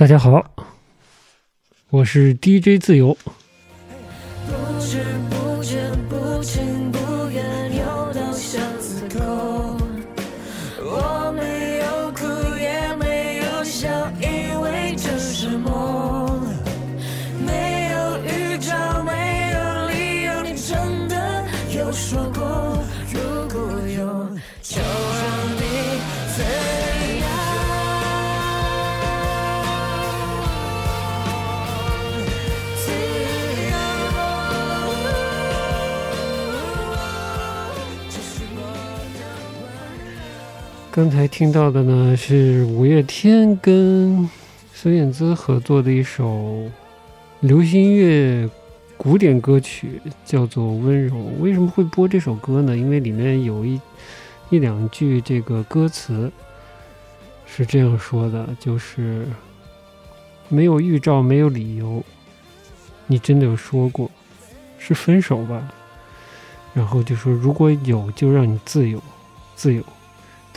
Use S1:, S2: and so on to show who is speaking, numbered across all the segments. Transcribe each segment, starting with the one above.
S1: 大家好，我是 DJ 自由。刚才听到的呢是五月天跟孙燕姿合作的一首流行乐古典歌曲，叫做《温柔》。为什么会播这首歌呢？因为里面有一一两句这个歌词是这样说的，就是没有预兆，没有理由，你真的有说过是分手吧？然后就说如果有，就让你自由，自由。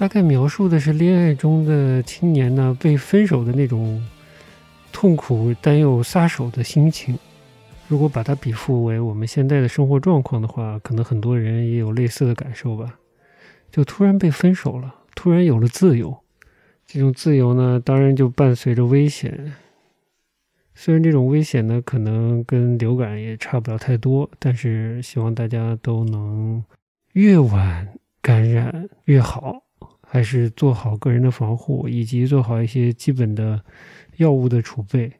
S1: 大概描述的是恋爱中的青年呢被分手的那种痛苦但又撒手的心情。如果把它比附为我们现在的生活状况的话，可能很多人也有类似的感受吧。就突然被分手了，突然有了自由，这种自由呢，当然就伴随着危险。虽然这种危险呢，可能跟流感也差不了太多，但是希望大家都能越晚感染越好。还是做好个人的防护，以及做好一些基本的药物的储备，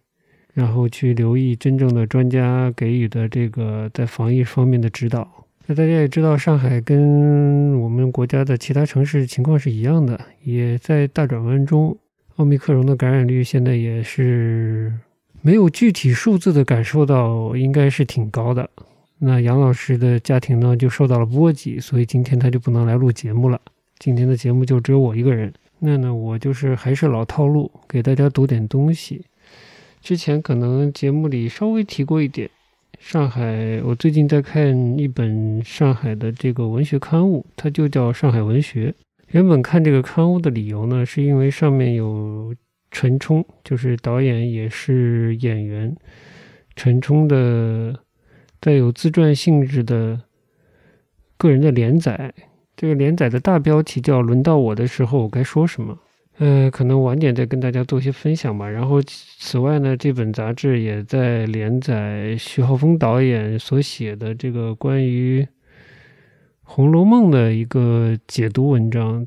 S1: 然后去留意真正的专家给予的这个在防疫方面的指导。那大家也知道，上海跟我们国家的其他城市情况是一样的，也在大转弯中。奥密克戎的感染率现在也是没有具体数字的感受到，应该是挺高的。那杨老师的家庭呢，就受到了波及，所以今天他就不能来录节目了。今天的节目就只有我一个人，那呢，我就是还是老套路，给大家读点东西。之前可能节目里稍微提过一点，上海，我最近在看一本上海的这个文学刊物，它就叫《上海文学》。原本看这个刊物的理由呢，是因为上面有陈冲，就是导演也是演员，陈冲的带有自传性质的个人的连载。这个连载的大标题叫“轮到我的时候，我该说什么”。呃，可能晚点再跟大家做些分享吧。然后，此外呢，这本杂志也在连载徐浩峰导演所写的这个关于《红楼梦》的一个解读文章，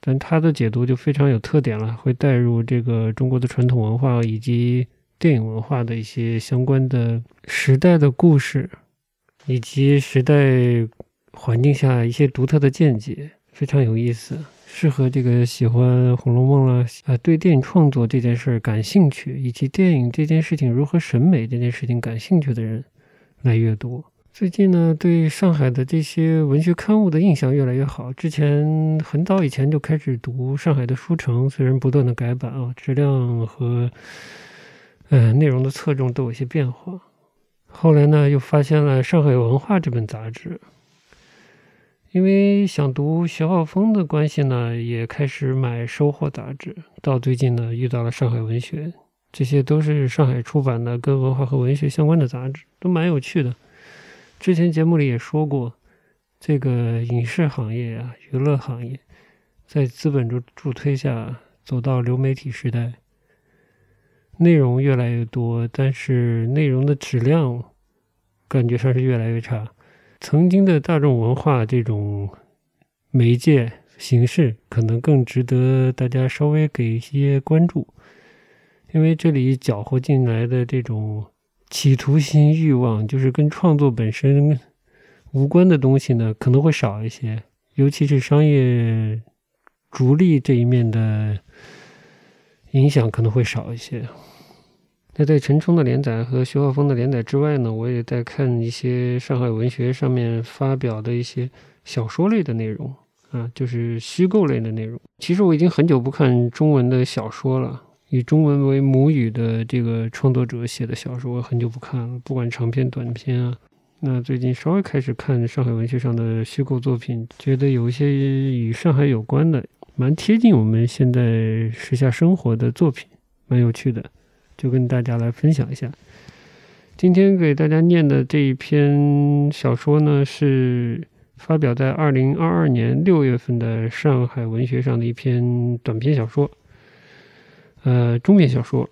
S1: 但他的解读就非常有特点了，会带入这个中国的传统文化以及电影文化的一些相关的时代的故事，以及时代。环境下一些独特的见解非常有意思，适合这个喜欢《红楼梦》了啊，对电影创作这件事儿感兴趣，以及电影这件事情如何审美这件事情感兴趣的人来阅读。最近呢，对上海的这些文学刊物的印象越来越好。之前很早以前就开始读上海的书城，虽然不断的改版啊，质量和呃内容的侧重都有些变化。后来呢，又发现了《上海文化》这本杂志。因为想读徐浩峰的关系呢，也开始买《收获》杂志。到最近呢，遇到了《上海文学》，这些都是上海出版的跟文化和文学相关的杂志，都蛮有趣的。之前节目里也说过，这个影视行业啊，娱乐行业，在资本助助推下走到流媒体时代，内容越来越多，但是内容的质量感觉上是越来越差。曾经的大众文化这种媒介形式，可能更值得大家稍微给一些关注，因为这里搅和进来的这种企图心、欲望，就是跟创作本身无关的东西呢，可能会少一些，尤其是商业逐利这一面的影响可能会少一些。那在陈冲的连载和徐浩峰的连载之外呢，我也在看一些上海文学上面发表的一些小说类的内容啊，就是虚构类的内容。其实我已经很久不看中文的小说了，以中文为母语的这个创作者写的小说，我很久不看了，不管长篇短篇啊。那最近稍微开始看上海文学上的虚构作品，觉得有一些与上海有关的，蛮贴近我们现在时下生活的作品，蛮有趣的。就跟大家来分享一下。今天给大家念的这一篇小说呢，是发表在二零二二年六月份的上海文学上的一篇短篇小说，呃，中篇小说，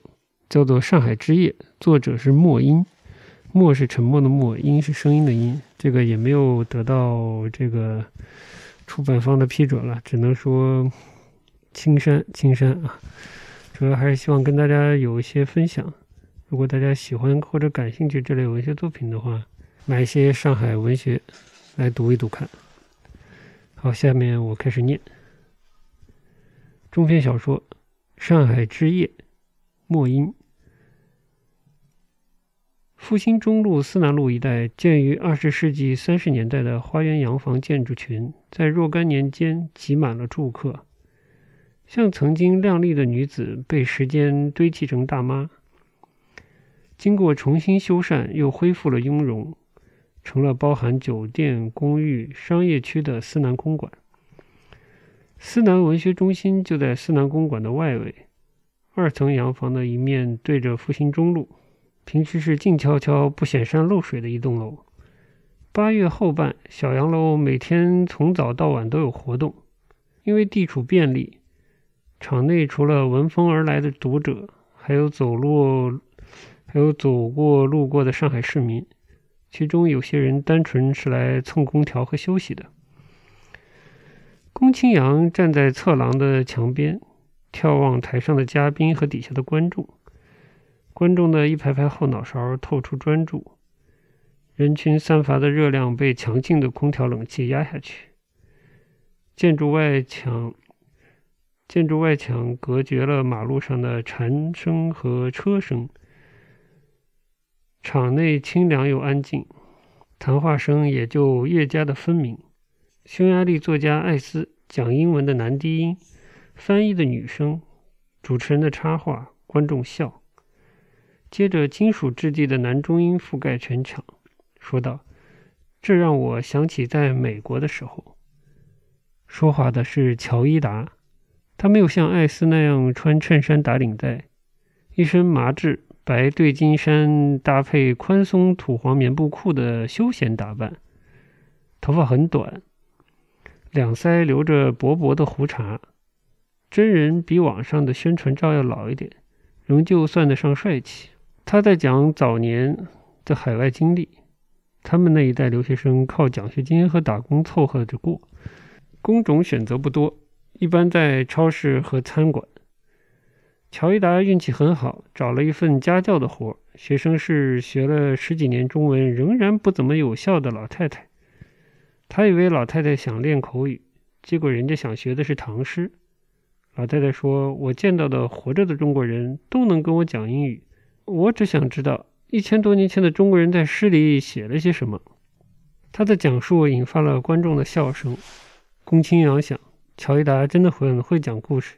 S1: 叫做《上海之夜》，作者是莫音，默是沉默的默，音是声音的音。这个也没有得到这个出版方的批准了，只能说青山青山啊。主要还是希望跟大家有一些分享。如果大家喜欢或者感兴趣这类文学作品的话，买一些上海文学来读一读看。好，下面我开始念中篇小说《上海之夜》，莫音。复兴中路思南路一带建于二十世纪三十年代的花园洋房建筑群，在若干年间挤满了住客，像曾经靓丽的女子被时间堆砌成大妈。经过重新修缮，又恢复了雍容，成了包含酒店、公寓、商业区的思南公馆。思南文学中心就在思南公馆的外围，二层洋房的一面对着复兴中路，平时是静悄悄、不显山露水的一栋楼。八月后半，小洋楼每天从早到晚都有活动，因为地处便利，场内除了闻风而来的读者，还有走路。还有走过路过的上海市民，其中有些人单纯是来蹭空调和休息的。龚清扬站在侧廊的墙边，眺望台上的嘉宾和底下的观众。观众的一排排后脑勺透出专注，人群散发的热量被强劲的空调冷气压下去。建筑外墙，建筑外墙隔绝了马路上的蝉声和车声。场内清凉又安静，谈话声也就越加的分明。匈牙利作家艾斯讲英文的男低音，翻译的女声，主持人的插话，观众笑。接着，金属质地的男中音覆盖全场，说道：“这让我想起在美国的时候。”说话的是乔伊达，他没有像艾斯那样穿衬衫打领带，一身麻质。白对襟衫搭配宽松土黄棉布裤的休闲打扮，头发很短，两腮留着薄薄的胡茬。真人比网上的宣传照要老一点，仍旧算得上帅气。他在讲早年的海外经历，他们那一代留学生靠奖学金和打工凑合着过，工种选择不多，一般在超市和餐馆。乔伊达运气很好，找了一份家教的活。学生是学了十几年中文仍然不怎么有效的老太太。他以为老太太想练口语，结果人家想学的是唐诗。老太太说：“我见到的活着的中国人都能跟我讲英语，我只想知道一千多年前的中国人在诗里写了些什么。”他的讲述引发了观众的笑声。龚清扬想，乔伊达真的很会讲故事。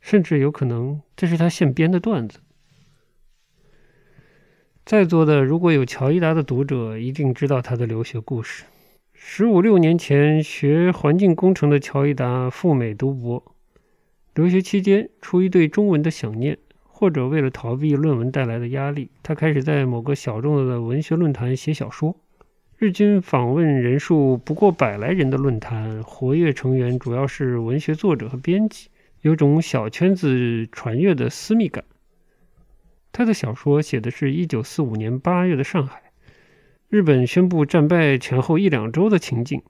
S1: 甚至有可能这是他现编的段子。在座的如果有乔伊达的读者，一定知道他的留学故事。十五六年前，学环境工程的乔伊达赴美读博，留学期间，出于对中文的想念，或者为了逃避论文带来的压力，他开始在某个小众的文学论坛写小说。日均访问人数不过百来人的论坛，活跃成员主要是文学作者和编辑。有种小圈子传阅的私密感。他的小说写的是一九四五年八月的上海，日本宣布战败前后一两周的情景。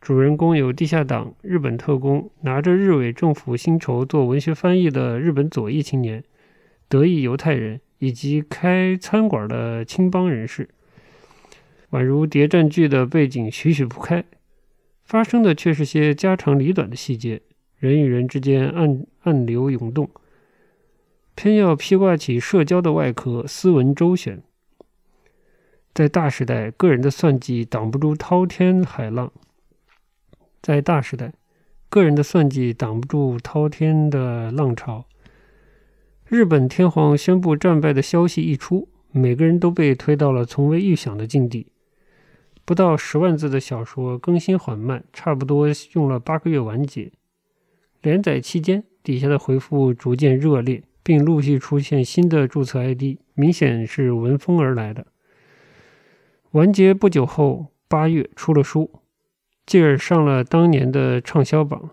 S1: 主人公有地下党、日本特工、拿着日伪政府薪酬做文学翻译的日本左翼青年、德裔犹太人，以及开餐馆的青帮人士。宛如谍战剧的背景，徐徐铺开，发生的却是些家长里短的细节。人与人之间暗暗流涌动，偏要披挂起社交的外壳，斯文周旋。在大时代，个人的算计挡不住滔天海浪；在大时代，个人的算计挡不住滔天的浪潮。日本天皇宣布战败的消息一出，每个人都被推到了从未预想的境地。不到十万字的小说更新缓慢，差不多用了八个月完结。连载期间，底下的回复逐渐热烈，并陆续出现新的注册 ID，明显是闻风而来的。完结不久后，八月出了书，继而上了当年的畅销榜。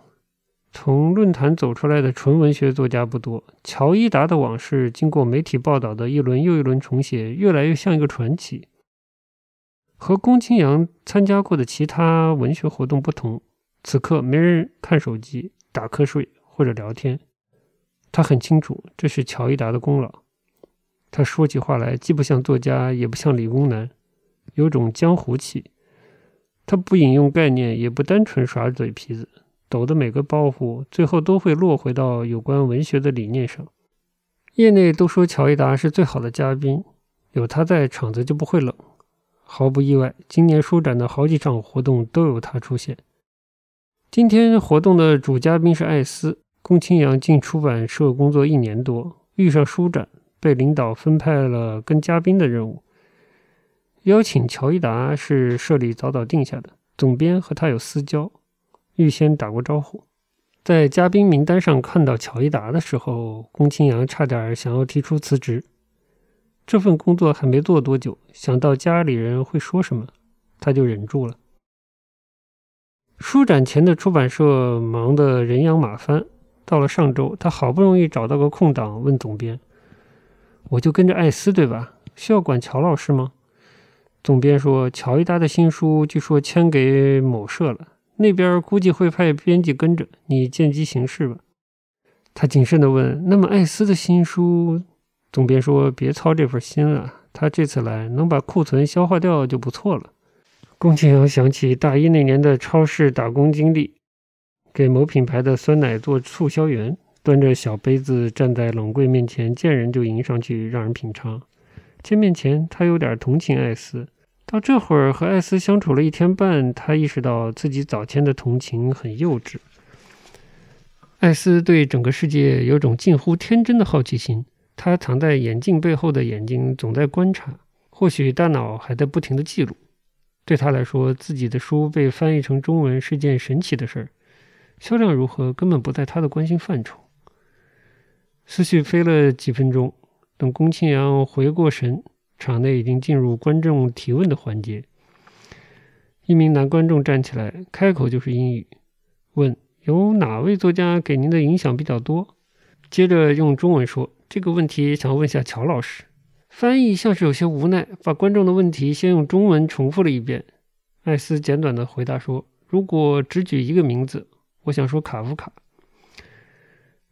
S1: 从论坛走出来的纯文学作家不多，乔伊达的往事经过媒体报道的一轮又一轮重写，越来越像一个传奇。和宫青阳参加过的其他文学活动不同，此刻没人看手机、打瞌睡或者聊天。他很清楚这是乔伊达的功劳。他说起话来既不像作家，也不像理工男。有种江湖气，他不引用概念，也不单纯耍嘴皮子，抖的每个包袱，最后都会落回到有关文学的理念上。业内都说乔伊达是最好的嘉宾，有他在场子就不会冷。毫不意外，今年书展的好几场活动都有他出现。今天活动的主嘉宾是艾斯，宫青阳进出版社工作一年多，遇上书展，被领导分派了跟嘉宾的任务。邀请乔伊达是社里早早定下的，总编和他有私交，预先打过招呼。在嘉宾名单上看到乔伊达的时候，宫青阳差点想要提出辞职。这份工作还没做多久，想到家里人会说什么，他就忍住了。书展前的出版社忙得人仰马翻，到了上周，他好不容易找到个空档，问总编：“我就跟着艾斯对吧？需要管乔老师吗？”总编说：“乔一达的新书据说签给某社了，那边估计会派编辑跟着，你见机行事吧。”他谨慎地问：“那么艾斯的新书？”总编说：“别操这份心了，他这次来能把库存消化掉就不错了。”宫崎阳想起大一那年的超市打工经历，给某品牌的酸奶做促销员，端着小杯子站在冷柜面前，见人就迎上去让人品尝。见面前，他有点同情艾斯。到这会儿和艾斯相处了一天半，他意识到自己早前的同情很幼稚。艾斯对整个世界有种近乎天真的好奇心，他藏在眼镜背后的眼睛总在观察，或许大脑还在不停地记录。对他来说，自己的书被翻译成中文是件神奇的事儿，销量如何根本不在他的关心范畴。思绪飞了几分钟。等宫庆阳回过神，场内已经进入观众提问的环节。一名男观众站起来，开口就是英语，问：“有哪位作家给您的影响比较多？”接着用中文说：“这个问题想问一下乔老师。”翻译像是有些无奈，把观众的问题先用中文重复了一遍。艾斯简短的回答说：“如果只举一个名字，我想说卡夫卡。”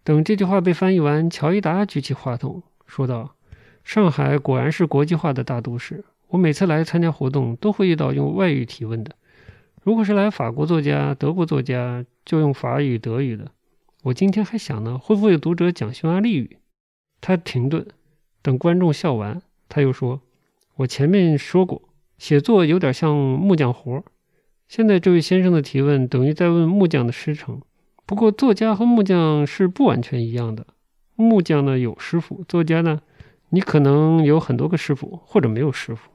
S1: 等这句话被翻译完，乔伊达举起话筒。说道：“上海果然是国际化的大都市。我每次来参加活动，都会遇到用外语提问的。如果是来法国作家、德国作家，就用法语、德语的。我今天还想呢，会不会有读者讲匈牙利语？”他停顿，等观众笑完，他又说：“我前面说过，写作有点像木匠活。现在这位先生的提问，等于在问木匠的师承。不过，作家和木匠是不完全一样的。”木匠呢有师傅，作家呢，你可能有很多个师傅，或者没有师傅。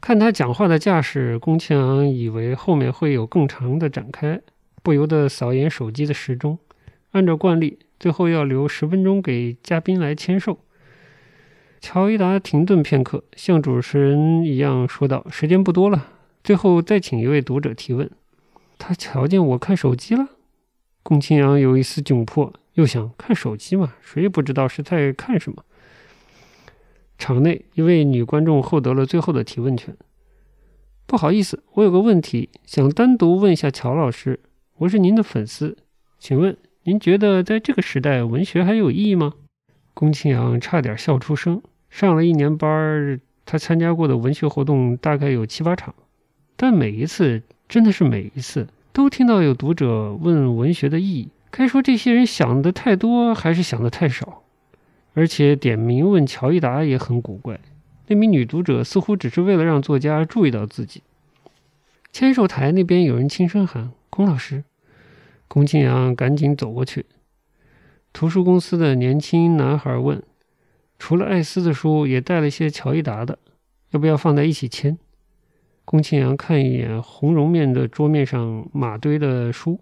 S1: 看他讲话的架势，宫崎昂以为后面会有更长的展开，不由得扫眼手机的时钟。按照惯例，最后要留十分钟给嘉宾来签售。乔伊达停顿片刻，像主持人一样说道：“时间不多了，最后再请一位读者提问。”他瞧见我看手机了，宫青阳有一丝窘迫。又想看手机嘛？谁也不知道是在看什么。场内一位女观众获得了最后的提问权。不好意思，我有个问题想单独问一下乔老师。我是您的粉丝，请问您觉得在这个时代，文学还有意义吗？宫青阳差点笑出声。上了一年班，他参加过的文学活动大概有七八场，但每一次，真的是每一次，都听到有读者问文学的意义。该说这些人想的太多，还是想的太少？而且点名问乔伊达也很古怪。那名女读者似乎只是为了让作家注意到自己。签售台那边有人轻声喊：“龚老师。”龚庆阳赶紧走过去。图书公司的年轻男孩问：“除了艾斯的书，也带了些乔伊达的，要不要放在一起签？”龚庆阳看一眼红绒面的桌面上码堆的书。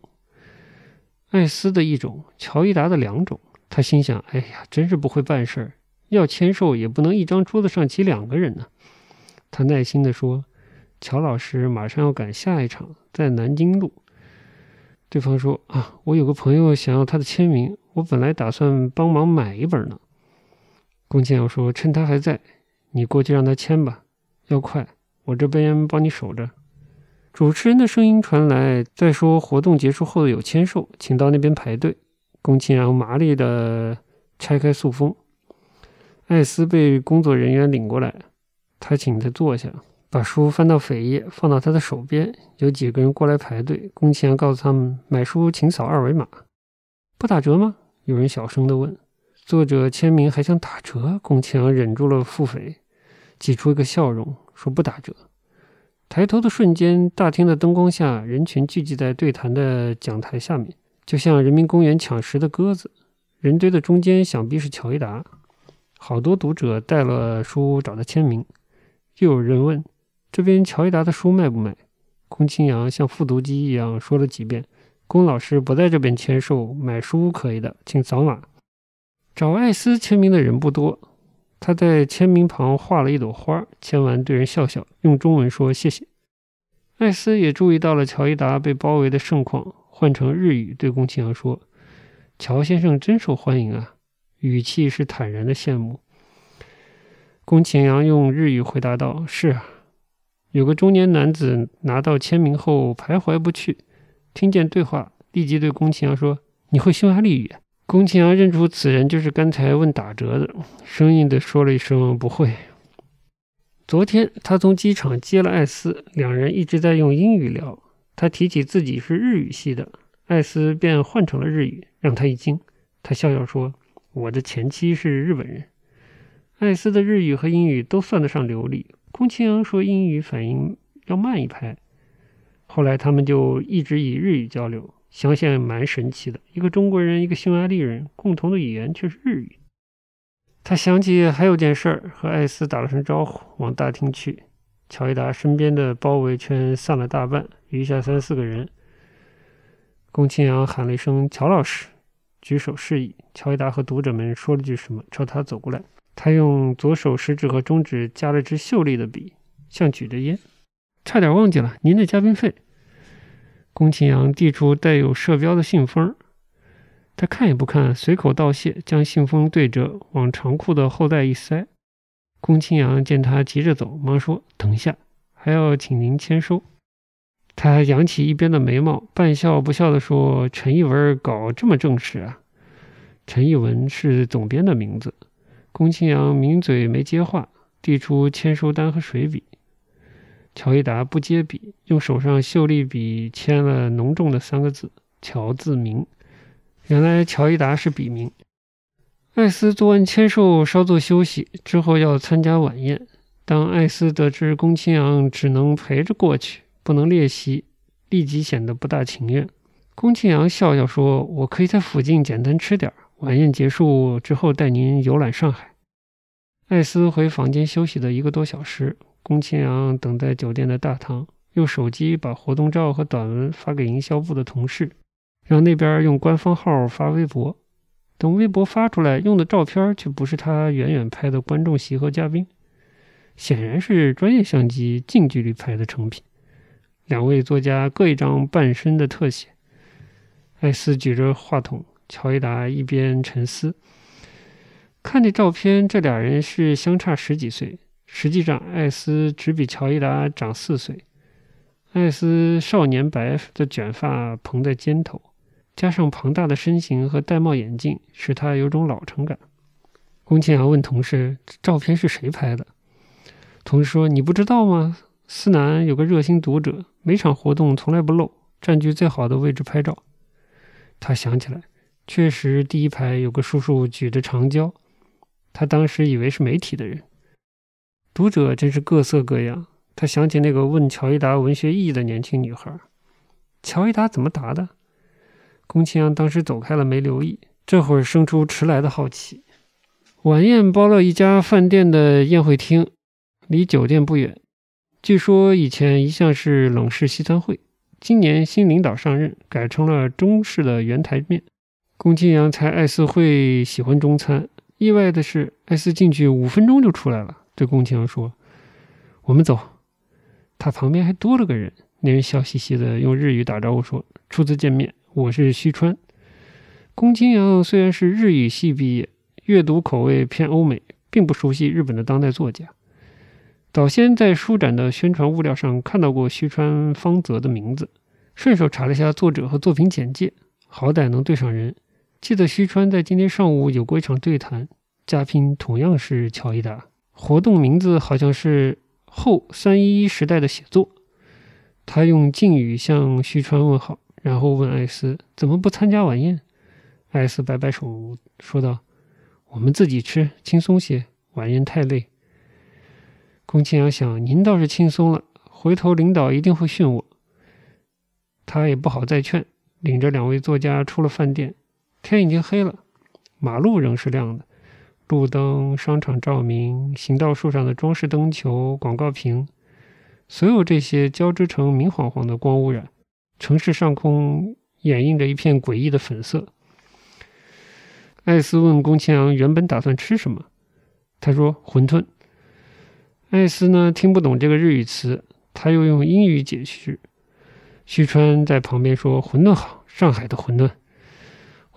S1: 艾斯的一种，乔伊达的两种，他心想：“哎呀，真是不会办事儿，要签售也不能一张桌子上挤两个人呢。”他耐心地说：“乔老师马上要赶下一场，在南京路。”对方说：“啊，我有个朋友想要他的签名，我本来打算帮忙买一本呢。”龚庆阳说：“趁他还在，你过去让他签吧，要快，我这边帮你守着。”主持人的声音传来：“再说活动结束后有签售，请到那边排队。”龚庆阳麻利的拆开塑封，艾斯被工作人员领过来，他请他坐下。把书翻到扉页，放到他的手边。有几个人过来排队。宫崎阳告诉他们：“买书请扫二维码，不打折吗？”有人小声地问。作者签名还想打折？宫崎阳忍住了腹诽，挤出一个笑容，说：“不打折。”抬头的瞬间，大厅的灯光下，人群聚集在对谈的讲台下面，就像人民公园抢食的鸽子。人堆的中间，想必是乔伊达。好多读者带了书找他签名。又有人问。这边乔伊达的书卖不卖？龚清扬像复读机一样说了几遍。龚老师不在这边签售，买书可以的，请扫码。找艾斯签名的人不多，他在签名旁画了一朵花，签完对人笑笑，用中文说谢谢。艾斯也注意到了乔伊达被包围的盛况，换成日语对龚清扬说：“乔先生真受欢迎啊！”语气是坦然的羡慕。龚清扬用日语回答道：“是啊。”有个中年男子拿到签名后徘徊不去，听见对话，立即对宫崎阳说：“你会匈牙利语？”宫崎阳认出此人就是刚才问打折的，生硬地说了一声：“不会。”昨天他从机场接了艾斯，两人一直在用英语聊。他提起自己是日语系的，艾斯便换成了日语，让他一惊。他笑笑说：“我的前妻是日本人。”艾斯的日语和英语都算得上流利。宫崎阳说英语反应要慢一拍，后来他们就一直以日语交流，想想蛮神奇的。一个中国人，一个匈牙利人，共同的语言却是日语。他想起还有件事儿，和艾斯打了声招呼，往大厅去。乔伊达身边的包围圈散了大半，余下三四个人。宫崎阳喊了一声“乔老师”，举手示意。乔伊达和读者们说了句什么，朝他走过来。他用左手食指和中指夹了支秀丽的笔，像举着烟。差点忘记了，您的嘉宾费。宫崎阳递出带有社标的信封，他看也不看，随口道谢，将信封对折，往长裤的后袋一塞。宫崎阳见他急着走，忙说：“等一下，还要请您签收。”他扬起一边的眉毛，半笑不笑地说：“陈一文搞这么正式啊？”陈一文是总编的名字。宫崎阳抿嘴没接话，递出签收单和水笔。乔一达不接笔，用手上秀丽笔签了浓重的三个字“乔自明”。原来乔一达是笔名。艾斯做完签售，稍作休息，之后要参加晚宴。当艾斯得知宫崎阳只能陪着过去，不能列席，立即显得不大情愿。宫清阳笑笑说：“我可以在附近简单吃点儿。”晚宴结束之后，带您游览上海。艾斯回房间休息了一个多小时，宫崎阳等在酒店的大堂，用手机把活动照和短文发给营销部的同事，让那边用官方号发微博。等微博发出来，用的照片却不是他远远拍的观众席和嘉宾，显然是专业相机近距离拍的成品。两位作家各一张半身的特写。艾斯举着话筒。乔伊达一边沉思，看这照片，这俩人是相差十几岁。实际上，艾斯只比乔伊达长四岁。艾斯少年白的卷发蓬在肩头，加上庞大的身形和戴帽眼镜，使他有种老成感。宫崎阳问同事：“照片是谁拍的？”同事说：“你不知道吗？思南有个热心读者，每场活动从来不漏，占据最好的位置拍照。”他想起来。确实，第一排有个叔叔举着长焦，他当时以为是媒体的人。读者真是各色各样。他想起那个问乔伊达文学意义的年轻女孩，乔伊达怎么答的？宫崎阳当时走开了，没留意。这会儿生出迟来的好奇。晚宴包了一家饭店的宴会厅，离酒店不远。据说以前一向是冷式西餐会，今年新领导上任，改成了中式的圆台面。宫崎阳猜艾斯会喜欢中餐，意外的是，艾斯进去五分钟就出来了，对宫崎阳说：“我们走。”他旁边还多了个人，那人笑嘻嘻的用日语打招呼说：“初次见面，我是须川。”宫崎阳虽然是日语系毕业，阅读口味偏欧美，并不熟悉日本的当代作家。早先在书展的宣传物料上看到过须川方泽的名字，顺手查了一下作者和作品简介，好歹能对上人。记得须川在今天上午有过一场对谈，嘉宾同样是乔伊达。活动名字好像是后三一一时代的写作。他用敬语向须川问好，然后问艾斯怎么不参加晚宴。艾斯摆摆手说道：“我们自己吃，轻松些。晚宴太累。”宫崎阳想，您倒是轻松了，回头领导一定会训我。他也不好再劝，领着两位作家出了饭店。天已经黑了，马路仍是亮的，路灯、商场照明、行道树上的装饰灯球、广告屏，所有这些交织成明晃晃的光污染，城市上空掩映着一片诡异的粉色。艾斯问宫崎阳：“原本打算吃什么？”他说：“馄饨。”艾斯呢听不懂这个日语词，他又用英语解释。旭川在旁边说：“馄饨好，上海的馄饨。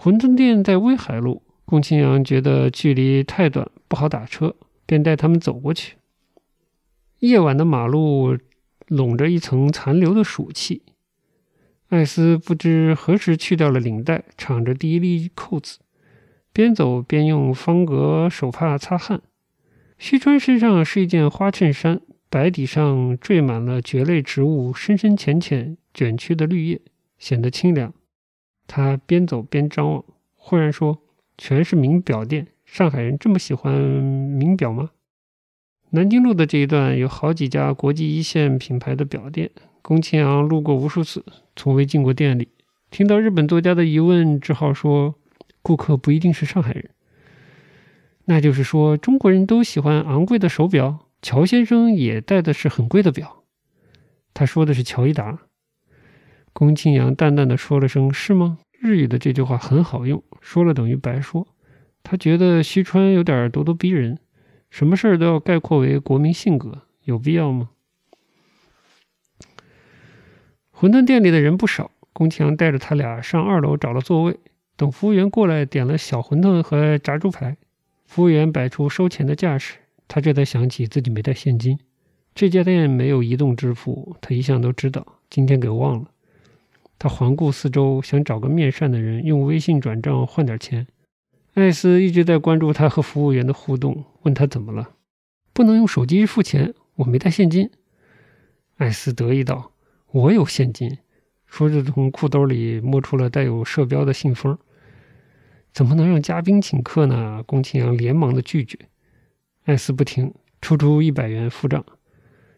S1: 馄饨店在威海路。”宫青阳觉得距离太短，不好打车，便带他们走过去。夜晚的马路笼着一层残留的暑气。艾斯不知何时去掉了领带，敞着第一粒扣子，边走边用方格手帕擦汗。须川身上是一件花衬衫，白底上缀满了蕨类植物深深浅浅卷曲的绿叶，显得清凉。他边走边张望，忽然说：“全是名表店，上海人这么喜欢名表吗？”南京路的这一段有好几家国际一线品牌的表店，宫崎阳路过无数次，从未进过店里。听到日本作家的疑问，只好说：“顾客不一定是上海人。”那就是说，中国人都喜欢昂贵的手表。乔先生也戴的是很贵的表。他说的是乔伊达。宫庆阳淡淡的说了声“是吗？”日语的这句话很好用，说了等于白说。他觉得西川有点咄咄逼人，什么事儿都要概括为国民性格，有必要吗？馄饨店里的人不少，宫庆阳带着他俩上二楼找了座位，等服务员过来，点了小馄饨和炸猪排。服务员摆出收钱的架势，他这才想起自己没带现金。这家店没有移动支付，他一向都知道，今天给忘了。他环顾四周，想找个面善的人用微信转账换点钱。艾斯一直在关注他和服务员的互动，问他怎么了。不能用手机付钱，我没带现金。艾斯得意道：“我有现金。”说着从裤兜里摸出了带有射标的信封。怎么能让嘉宾请客呢？宫崎阳连忙的拒绝。艾斯不听，出出一百元付账。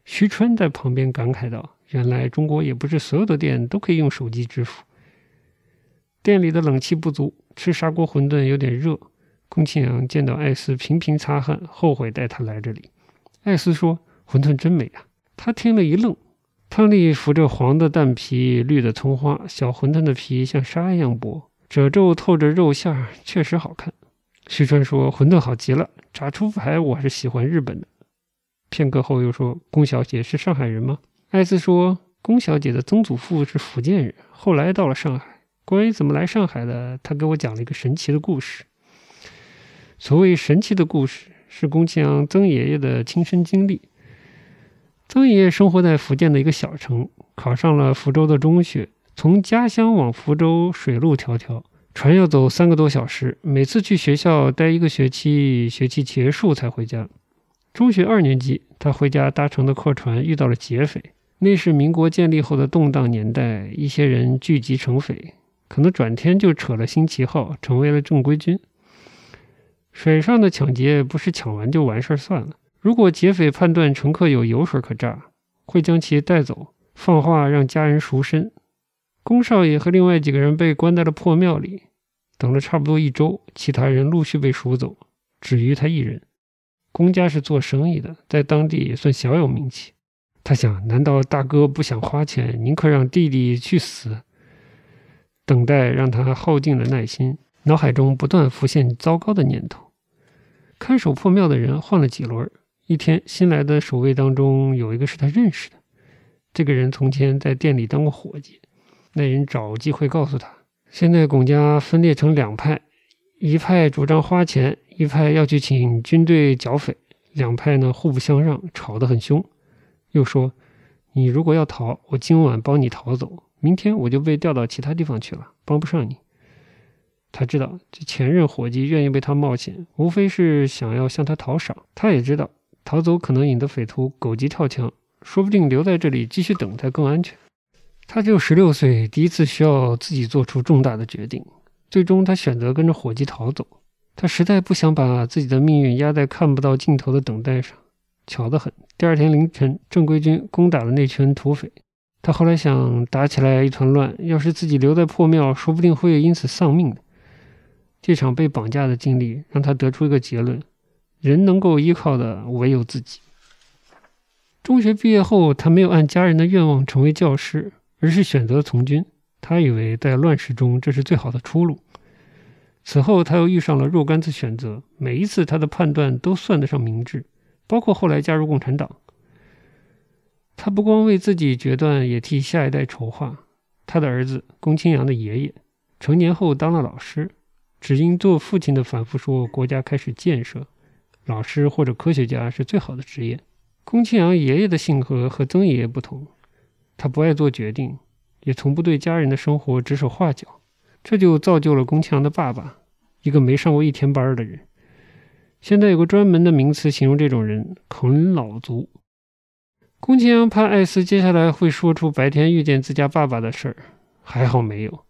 S1: 徐川在旁边感慨道：“原来中国也不是所有的店都可以用手机支付。”店里的冷气不足，吃砂锅馄饨有点热。宫崎阳见到艾斯频频擦汗，后悔带他来这里。艾斯说：“馄饨真美啊！”他听了一愣。汤里浮着黄的蛋皮，绿的葱花，小馄饨的皮像纱一样薄。褶皱透着肉馅儿，确实好看。徐川说：“馄饨好极了，炸猪排我还是喜欢日本的。”片刻后又说：“宫小姐是上海人吗？”艾斯说：“龚小姐的曾祖父是福建人，后来到了上海。关于怎么来上海的，他给我讲了一个神奇的故事。所谓神奇的故事，是宫崎阳曾爷爷的亲身经历。曾爷爷生活在福建的一个小城，考上了福州的中学。”从家乡往福州，水路迢迢，船要走三个多小时。每次去学校待一个学期，学期结束才回家。中学二年级，他回家搭乘的客船遇到了劫匪。那是民国建立后的动荡年代，一些人聚集成匪，可能转天就扯了新旗号，成为了正规军。水上的抢劫不是抢完就完事儿算了，如果劫匪判断乘客有油水可榨，会将其带走，放话让家人赎身。宫少爷和另外几个人被关在了破庙里，等了差不多一周，其他人陆续被赎走，只余他一人。宫家是做生意的，在当地也算小有名气。他想：难道大哥不想花钱，宁可让弟弟去死？等待让他耗尽了耐心，脑海中不断浮现糟糕的念头。看守破庙的人换了几轮，一天新来的守卫当中有一个是他认识的，这个人从前在店里当过伙计。那人找机会告诉他，现在龚家分裂成两派，一派主张花钱，一派要去请军队剿匪，两派呢互不相让，吵得很凶。又说，你如果要逃，我今晚帮你逃走，明天我就被调到其他地方去了，帮不上你。他知道这前任伙计愿意为他冒险，无非是想要向他讨赏。他也知道逃走可能引得匪徒狗急跳墙，说不定留在这里继续等待更安全。他只有十六岁，第一次需要自己做出重大的决定。最终，他选择跟着伙计逃走。他实在不想把自己的命运压在看不到尽头的等待上。巧得很，第二天凌晨，正规军攻打了那群土匪。他后来想，打起来一团乱，要是自己留在破庙，说不定会因此丧命的。这场被绑架的经历让他得出一个结论：人能够依靠的唯有自己。中学毕业后，他没有按家人的愿望成为教师，而是选择从军。他以为在乱世中这是最好的出路。此后，他又遇上了若干次选择，每一次他的判断都算得上明智，包括后来加入共产党。他不光为自己决断，也替下一代筹划。他的儿子龚清扬的爷爷成年后当了老师。只因做父亲的反复说国家开始建设，老师或者科学家是最好的职业。龚清扬爷爷的性格和曾爷爷不同，他不爱做决定，也从不对家人的生活指手画脚，这就造就了龚清扬的爸爸，一个没上过一天班的人。现在有个专门的名词形容这种人——啃老族。龚庆阳怕艾斯接下来会说出白天遇见自家爸爸的事儿，还好没有。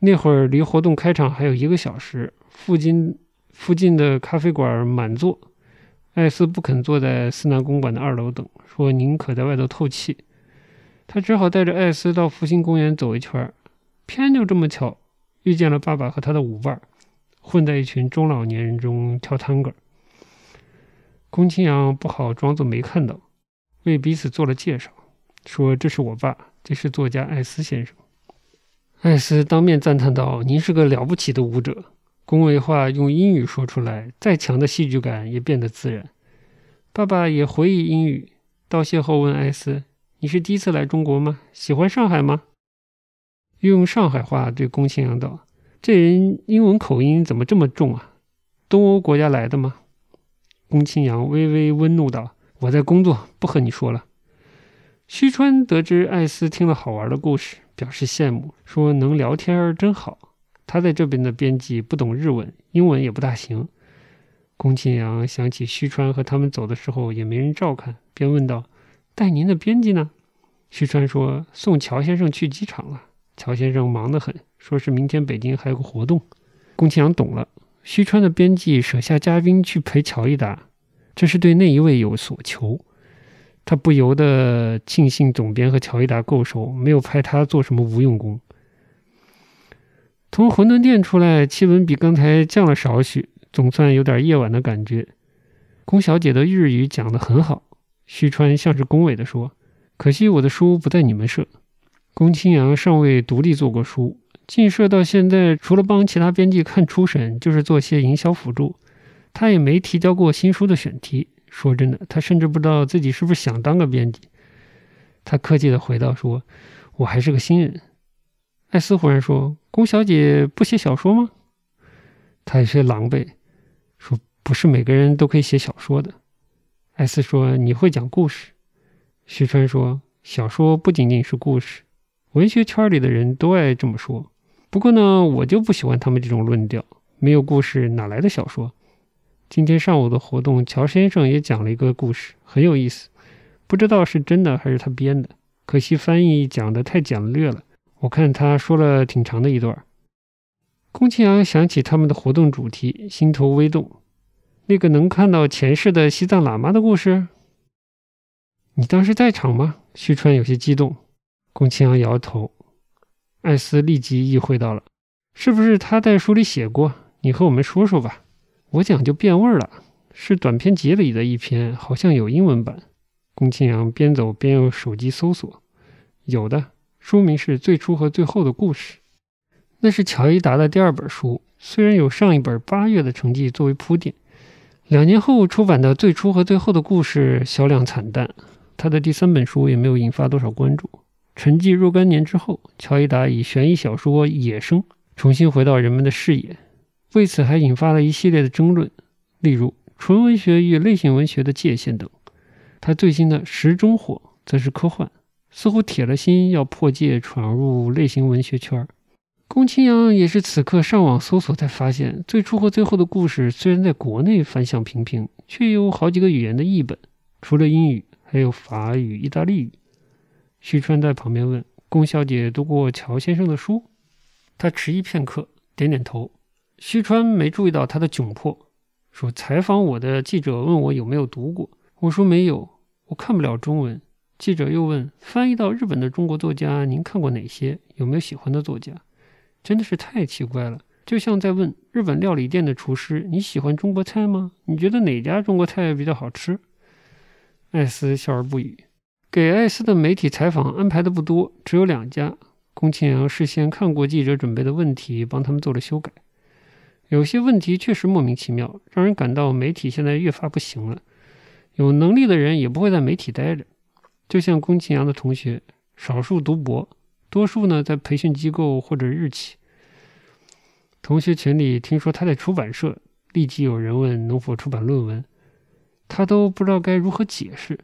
S1: 那会儿离活动开场还有一个小时，附近附近的咖啡馆满座。艾斯不肯坐在思南公馆的二楼等，说宁可在外头透气。他只好带着艾斯到复兴公园走一圈，偏就这么巧遇见了爸爸和他的舞伴儿，混在一群中老年人中跳探戈。龚清扬不好装作没看到，为彼此做了介绍，说这是我爸，这是作家艾斯先生。艾斯当面赞叹道：“您是个了不起的舞者，恭维话用英语说出来，再强的戏剧感也变得自然。”爸爸也回忆英语，道谢后问艾斯：“你是第一次来中国吗？喜欢上海吗？”用上海话对龚庆阳道：“这人英文口音怎么这么重啊？东欧国家来的吗？”龚庆阳微微温怒道：“我在工作，不和你说了。”虚川得知艾斯听了好玩的故事。表示羡慕，说能聊天儿真好。他在这边的编辑不懂日文，英文也不大行。龚庆阳想起虚川和他们走的时候也没人照看，便问道：“带您的编辑呢？”虚川说：“送乔先生去机场了。乔先生忙得很，说是明天北京还有个活动。”龚庆阳懂了，虚川的编辑舍下嘉宾去陪乔一达，这是对那一位有所求。他不由得庆幸总编和乔伊达够熟，没有派他做什么无用功。从馄饨店出来，气温比刚才降了少许，总算有点夜晚的感觉。龚小姐的日语讲得很好，须川像是恭维地说：“可惜我的书不在你们社。”龚清扬尚未独立做过书，进社到现在，除了帮其他编辑看初审，就是做些营销辅助。他也没提交过新书的选题。说真的，他甚至不知道自己是不是想当个编辑。他客气地回道：“说我还是个新人。”艾斯忽然说：“龚小姐不写小说吗？”他有些狼狈，说：“不是每个人都可以写小说的。”艾斯说：“你会讲故事。”徐川说：“小说不仅仅是故事，文学圈里的人都爱这么说。不过呢，我就不喜欢他们这种论调。没有故事，哪来的小说？”今天上午的活动，乔先生也讲了一个故事，很有意思。不知道是真的还是他编的，可惜翻译讲的太简略了。我看他说了挺长的一段。宫崎阳想起他们的活动主题，心头微动。那个能看到前世的西藏喇嘛的故事，你当时在场吗？徐川有些激动。宫崎阳摇头。艾斯立即意会到了，是不是他在书里写过？你和我们说说吧。我讲就变味儿了，是短篇集里的一篇，好像有英文版。龚庆阳边走边用手机搜索，有的书名是《最初和最后的故事》。那是乔伊达的第二本书，虽然有上一本《八月》的成绩作为铺垫，两年后出版的《最初和最后的故事》销量惨淡，他的第三本书也没有引发多少关注。沉寂若干年之后，乔伊达以悬疑小说《野生》重新回到人们的视野，为此还引发了一系列的争论，例如纯文学与类型文学的界限等。他最新的《时钟火》则是科幻，似乎铁了心要破戒闯入类型文学圈。宫崎阳也是此刻上网搜索才发现，最初和最后的故事虽然在国内反响平平，却有好几个语言的译本，除了英语，还有法语、意大利语。徐川在旁边问：“宫小姐读过乔先生的书？”他迟疑片刻，点点头。徐川没注意到他的窘迫，说：“采访我的记者问我有没有读过，我说没有，我看不了中文。”记者又问：“翻译到日本的中国作家，您看过哪些？有没有喜欢的作家？”真的是太奇怪了，就像在问日本料理店的厨师：“你喜欢中国菜吗？你觉得哪家中国菜比较好吃？”艾斯笑而不语。给艾斯的媒体采访安排的不多，只有两家。宫庆阳事先看过记者准备的问题，帮他们做了修改。有些问题确实莫名其妙，让人感到媒体现在越发不行了。有能力的人也不会在媒体待着，就像宫庆阳的同学，少数读博，多数呢在培训机构或者日企。同学群里听说他在出版社，立即有人问能否出版论文，他都不知道该如何解释。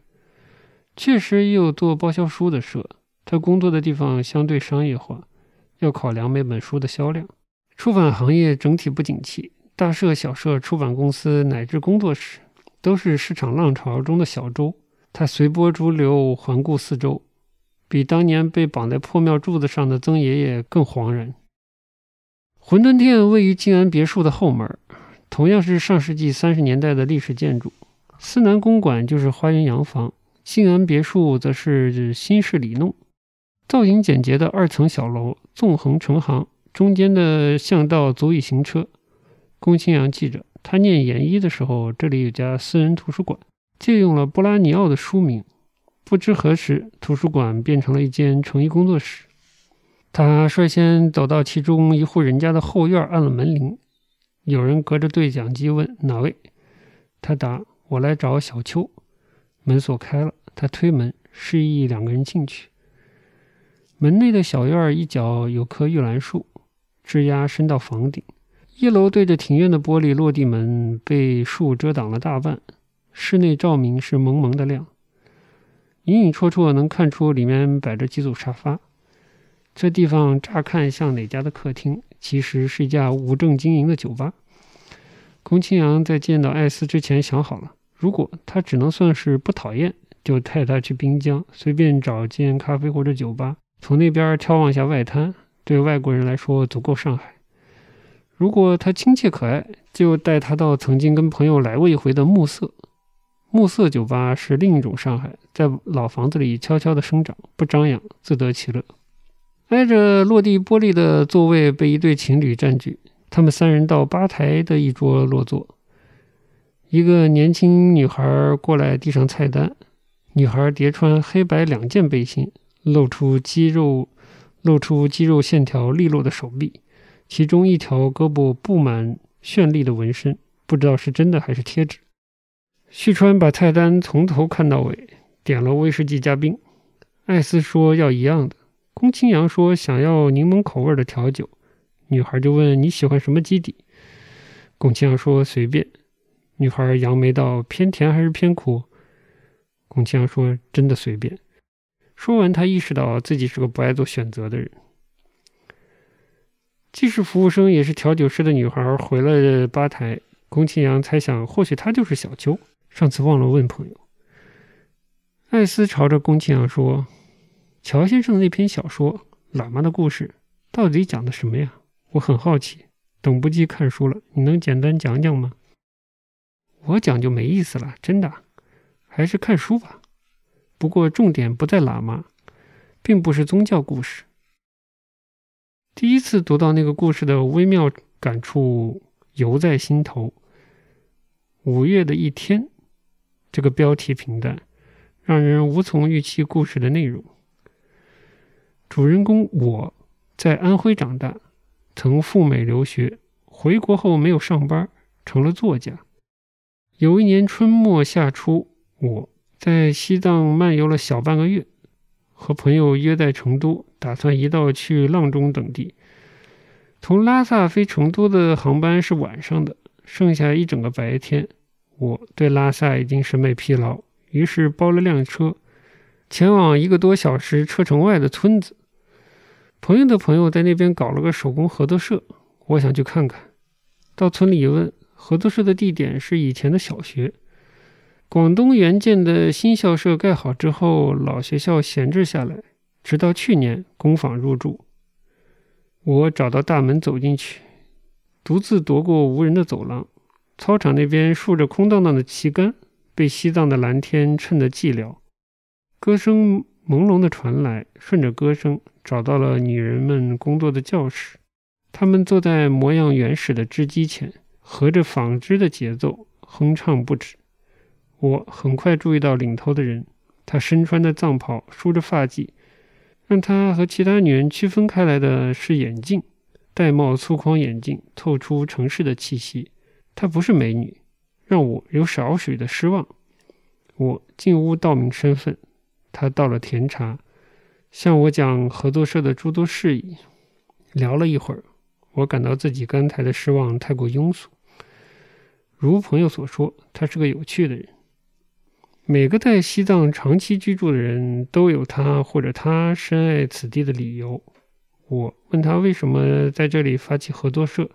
S1: 确实也有做包销书的社，他工作的地方相对商业化，要考量每本书的销量。出版行业整体不景气，大社、小社、出版公司乃至工作室，都是市场浪潮中的小舟。他随波逐流，环顾四周，比当年被绑在破庙柱子上的曾爷爷更惶然。馄饨店位于静安别墅的后门，同样是上世纪三十年代的历史建筑。思南公馆就是花园洋房，静安别墅则是新式里弄。造型简洁的二层小楼，纵横成行，中间的巷道足以行车。龚清扬记着，他念研一的时候，这里有家私人图书馆，借用了波拉尼奥的书名。不知何时，图书馆变成了一间成衣工作室。他率先走到其中一户人家的后院，按了门铃。有人隔着对讲机问：“哪位？”他答：“我来找小秋。”门锁开了，他推门，示意两个人进去。门内的小院一角有棵玉兰树，枝丫伸到房顶。一楼对着庭院的玻璃落地门被树遮挡了大半，室内照明是蒙蒙的亮，隐隐绰绰能看出里面摆着几组沙发。这地方乍看像哪家的客厅，其实是一家无证经营的酒吧。宫清扬在见到艾斯之前想好了，如果他只能算是不讨厌，就带他去滨江，随便找间咖啡或者酒吧，从那边眺望下外滩，对外国人来说足够上海。如果他亲切可爱，就带他到曾经跟朋友来过一回的暮色。暮色酒吧是另一种上海，在老房子里悄悄地生长，不张扬，自得其乐。挨着落地玻璃的座位被一对情侣占据，他们三人到吧台的一桌落座。一个年轻女孩过来递上菜单，女孩叠穿黑白两件背心，露出肌肉，露出肌肉线条利落的手臂，其中一条胳膊布满绚丽的纹身，不知道是真的还是贴纸。旭川把菜单从头看到尾，点了威士忌加冰。艾斯说要一样的。宫清扬说想要柠檬口味的调酒，女孩就问你喜欢什么基底。宫清扬说随便。女孩扬眉道偏甜还是偏苦？宫清扬说真的随便。说完，他意识到自己是个不爱做选择的人。既是服务生也是调酒师的女孩回了吧台，宫清扬猜想或许她就是小秋。上次忘了问朋友。艾斯朝着宫清扬说。乔先生的那篇小说《喇嘛的故事》到底讲的什么呀？我很好奇，等不及看书了。你能简单讲讲吗？我讲就没意思了，真的，还是看书吧。不过重点不在喇嘛，并不是宗教故事。第一次读到那个故事的微妙感触犹在心头。五月的一天，这个标题平淡，让人无从预期故事的内容。主人公我在安徽长大，曾赴美留学，回国后没有上班，成了作家。有一年春末夏初，我在西藏漫游了小半个月，和朋友约在成都，打算一道去阆中等地。从拉萨飞成都的航班是晚上的，剩下一整个白天。我对拉萨已经审美疲劳，于是包了辆车，前往一个多小时车程外的村子。朋友的朋友在那边搞了个手工合作社，我想去看看。到村里一问，合作社的地点是以前的小学。广东援建的新校舍盖好之后，老学校闲置下来，直到去年工坊入住。我找到大门走进去，独自踱过无人的走廊。操场那边竖着空荡荡的旗杆，被西藏的蓝天衬得寂寥。歌声朦胧的传来，顺着歌声找到了女人们工作的教室。她们坐在模样原始的织机前，合着纺织的节奏哼唱不止。我很快注意到领头的人，他身穿的藏袍，梳着发髻，让他和其他女人区分开来的是眼镜，玳瑁粗框眼镜透出城市的气息。她不是美女，让我有少许的失望。我进屋道明身份，他倒了甜茶，向我讲合作社的诸多事宜。聊了一会儿，我感到自己刚才的失望太过庸俗。如朋友所说，他是个有趣的人。每个在西藏长期居住的人都有他或者他深爱此地的理由。我问他为什么在这里发起合作社。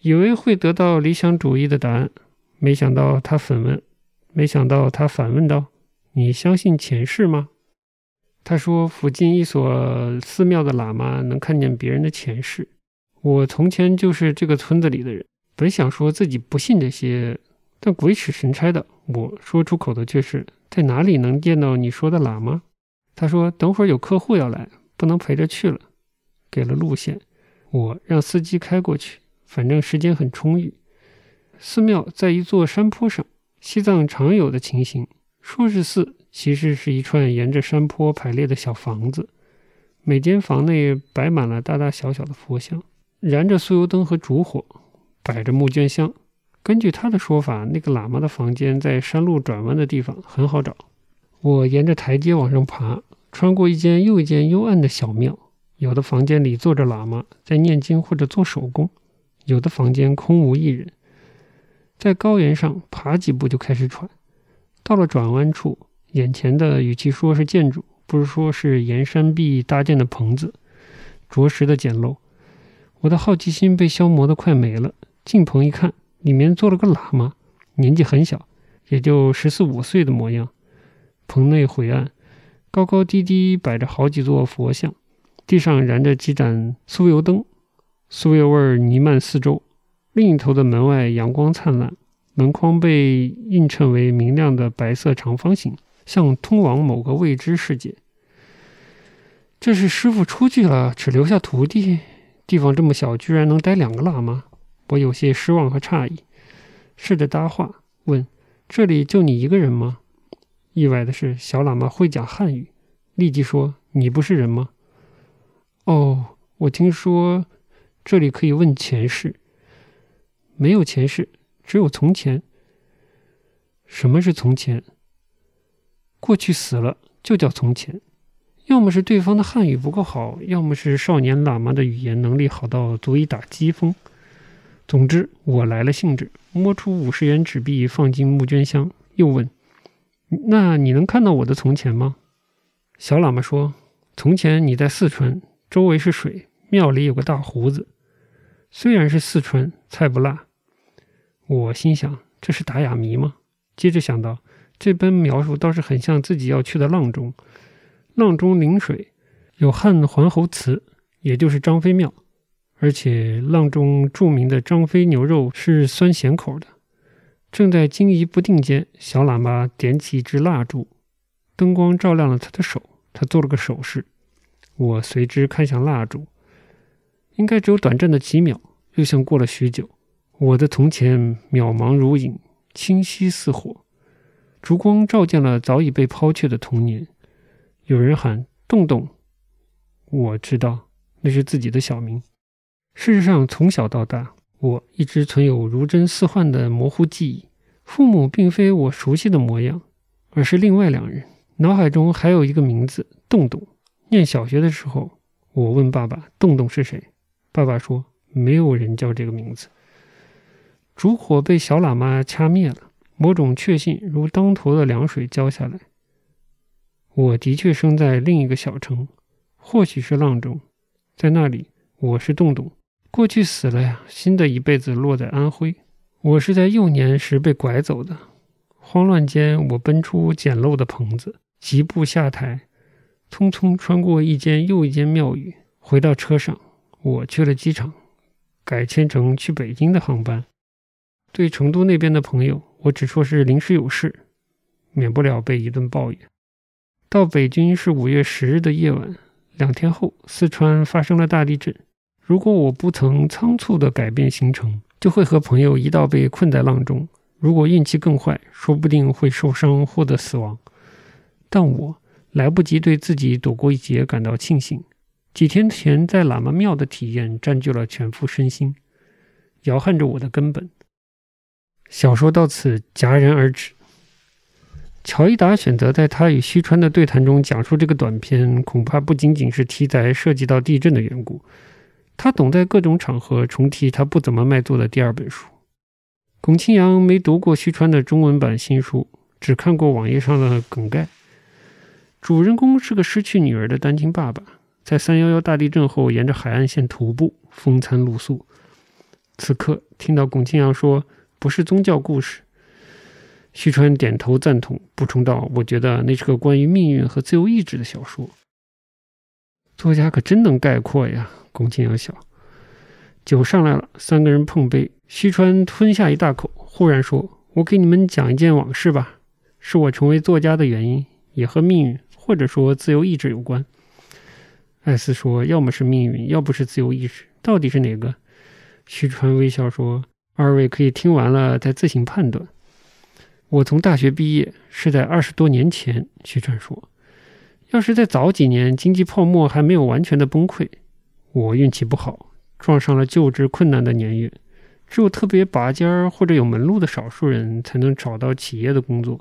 S1: 以为会得到理想主义的答案，没想到他反问，没想到他反问道：“你相信前世吗？”他说：“附近一所寺庙的喇嘛能看见别人的前世。我从前就是这个村子里的人。本想说自己不信这些，但鬼使神差的，我说出口的却是：在哪里能见到你说的喇嘛？”他说：“等会儿有客户要来，不能陪着去了。”给了路线，我让司机开过去。反正时间很充裕。寺庙在一座山坡上，西藏常有的情形。说是寺，其实是一串沿着山坡排列的小房子。每间房内摆满了大大小小的佛像，燃着酥油灯和烛火，摆着木捐香。根据他的说法，那个喇嘛的房间在山路转弯的地方，很好找。我沿着台阶往上爬，穿过一间又一间幽暗的小庙。有的房间里坐着喇嘛，在念经或者做手工。有的房间空无一人，在高原上爬几步就开始喘。到了转弯处，眼前的与其说是建筑，不如说是沿山壁搭建的棚子，着实的简陋。我的好奇心被消磨得快没了。进棚一看，里面坐了个喇嘛，年纪很小，也就十四五岁的模样。棚内晦暗，高高低低摆着好几座佛像，地上燃着几盏酥油灯。酥油味儿弥漫四周，另一头的门外阳光灿烂，门框被映衬为明亮的白色长方形，像通往某个未知世界。这是师傅出去了，只留下徒弟。地方这么小，居然能待两个喇嘛，我有些失望和诧异。试着搭话，问：“这里就你一个人吗？”意外的是，小喇嘛会讲汉语，立即说：“你不是人吗？”哦，我听说。这里可以问前世，没有前世，只有从前。什么是从前？过去死了就叫从前。要么是对方的汉语不够好，要么是少年喇嘛的语言能力好到足以打机锋。总之，我来了兴致，摸出五十元纸币放进募捐箱，又问：“那你能看到我的从前吗？”小喇嘛说：“从前你在四川，周围是水，庙里有个大胡子。”虽然是四川菜不辣，我心想这是打哑谜吗？接着想到这般描述倒是很像自己要去的阆中。阆中临水，有汉桓侯祠，也就是张飞庙，而且阆中著名的张飞牛肉是酸咸口的。正在惊疑不定间，小喇嘛点起一支蜡烛，灯光照亮了他的手，他做了个手势，我随之看向蜡烛。应该只有短暂的几秒，又像过了许久。我的从前渺茫如影，清晰似火，烛光照见了早已被抛却的童年。有人喊“洞洞”，我知道那是自己的小名。事实上，从小到大，我一直存有如真似幻的模糊记忆。父母并非我熟悉的模样，而是另外两人。脑海中还有一个名字——洞洞。念小学的时候，我问爸爸：“洞洞是谁？”爸爸说：“没有人叫这个名字。”烛火被小喇嘛掐灭了，某种确信如当头的凉水浇下来。我的确生在另一个小城，或许是阆中，在那里，我是洞洞。过去死了呀，新的一辈子落在安徽。我是在幼年时被拐走的，慌乱间，我奔出简陋的棚子，疾步下台，匆匆穿过一间又一间庙宇，回到车上。我去了机场，改签成去北京的航班。对成都那边的朋友，我只说是临时有事，免不了被一顿抱怨。到北京是五月十日的夜晚，两天后，四川发生了大地震。如果我不曾仓促地改变行程，就会和朋友一道被困在浪中。如果运气更坏，说不定会受伤或者死亡。但我来不及对自己躲过一劫感到庆幸。几天前在喇嘛庙的体验占据了全副身心，摇撼着我的根本。小说到此戛然而止。乔伊达选择在他与西川的对谈中讲述这个短篇，恐怕不仅仅是题材涉及到地震的缘故。他总在各种场合重提他不怎么卖座的第二本书。龚清扬没读过西川的中文版新书，只看过网页上的梗概。主人公是个失去女儿的单亲爸爸，在三幺幺大地震后沿着海岸线徒步，风餐露宿。此刻听到龚清扬说。不是宗教故事。徐川点头赞同，补充道：“我觉得那是个关于命运和自由意志的小说。”作家可真能概括呀！龚清扬笑。酒上来了，三个人碰杯。徐川吞下一大口，忽然说：“我给你们讲一件往事吧，是我成为作家的原因，也和命运或者说自由意志有关。”艾斯说：“要么是命运，要不是自由意志，到底是哪个？”徐川微笑说。二位可以听完了再自行判断。我从大学毕业是在二十多年前，徐川说。要是在早几年，经济泡沫还没有完全的崩溃，我运气不好，撞上了就职困难的年月。只有特别拔尖儿或者有门路的少数人才能找到企业的工作。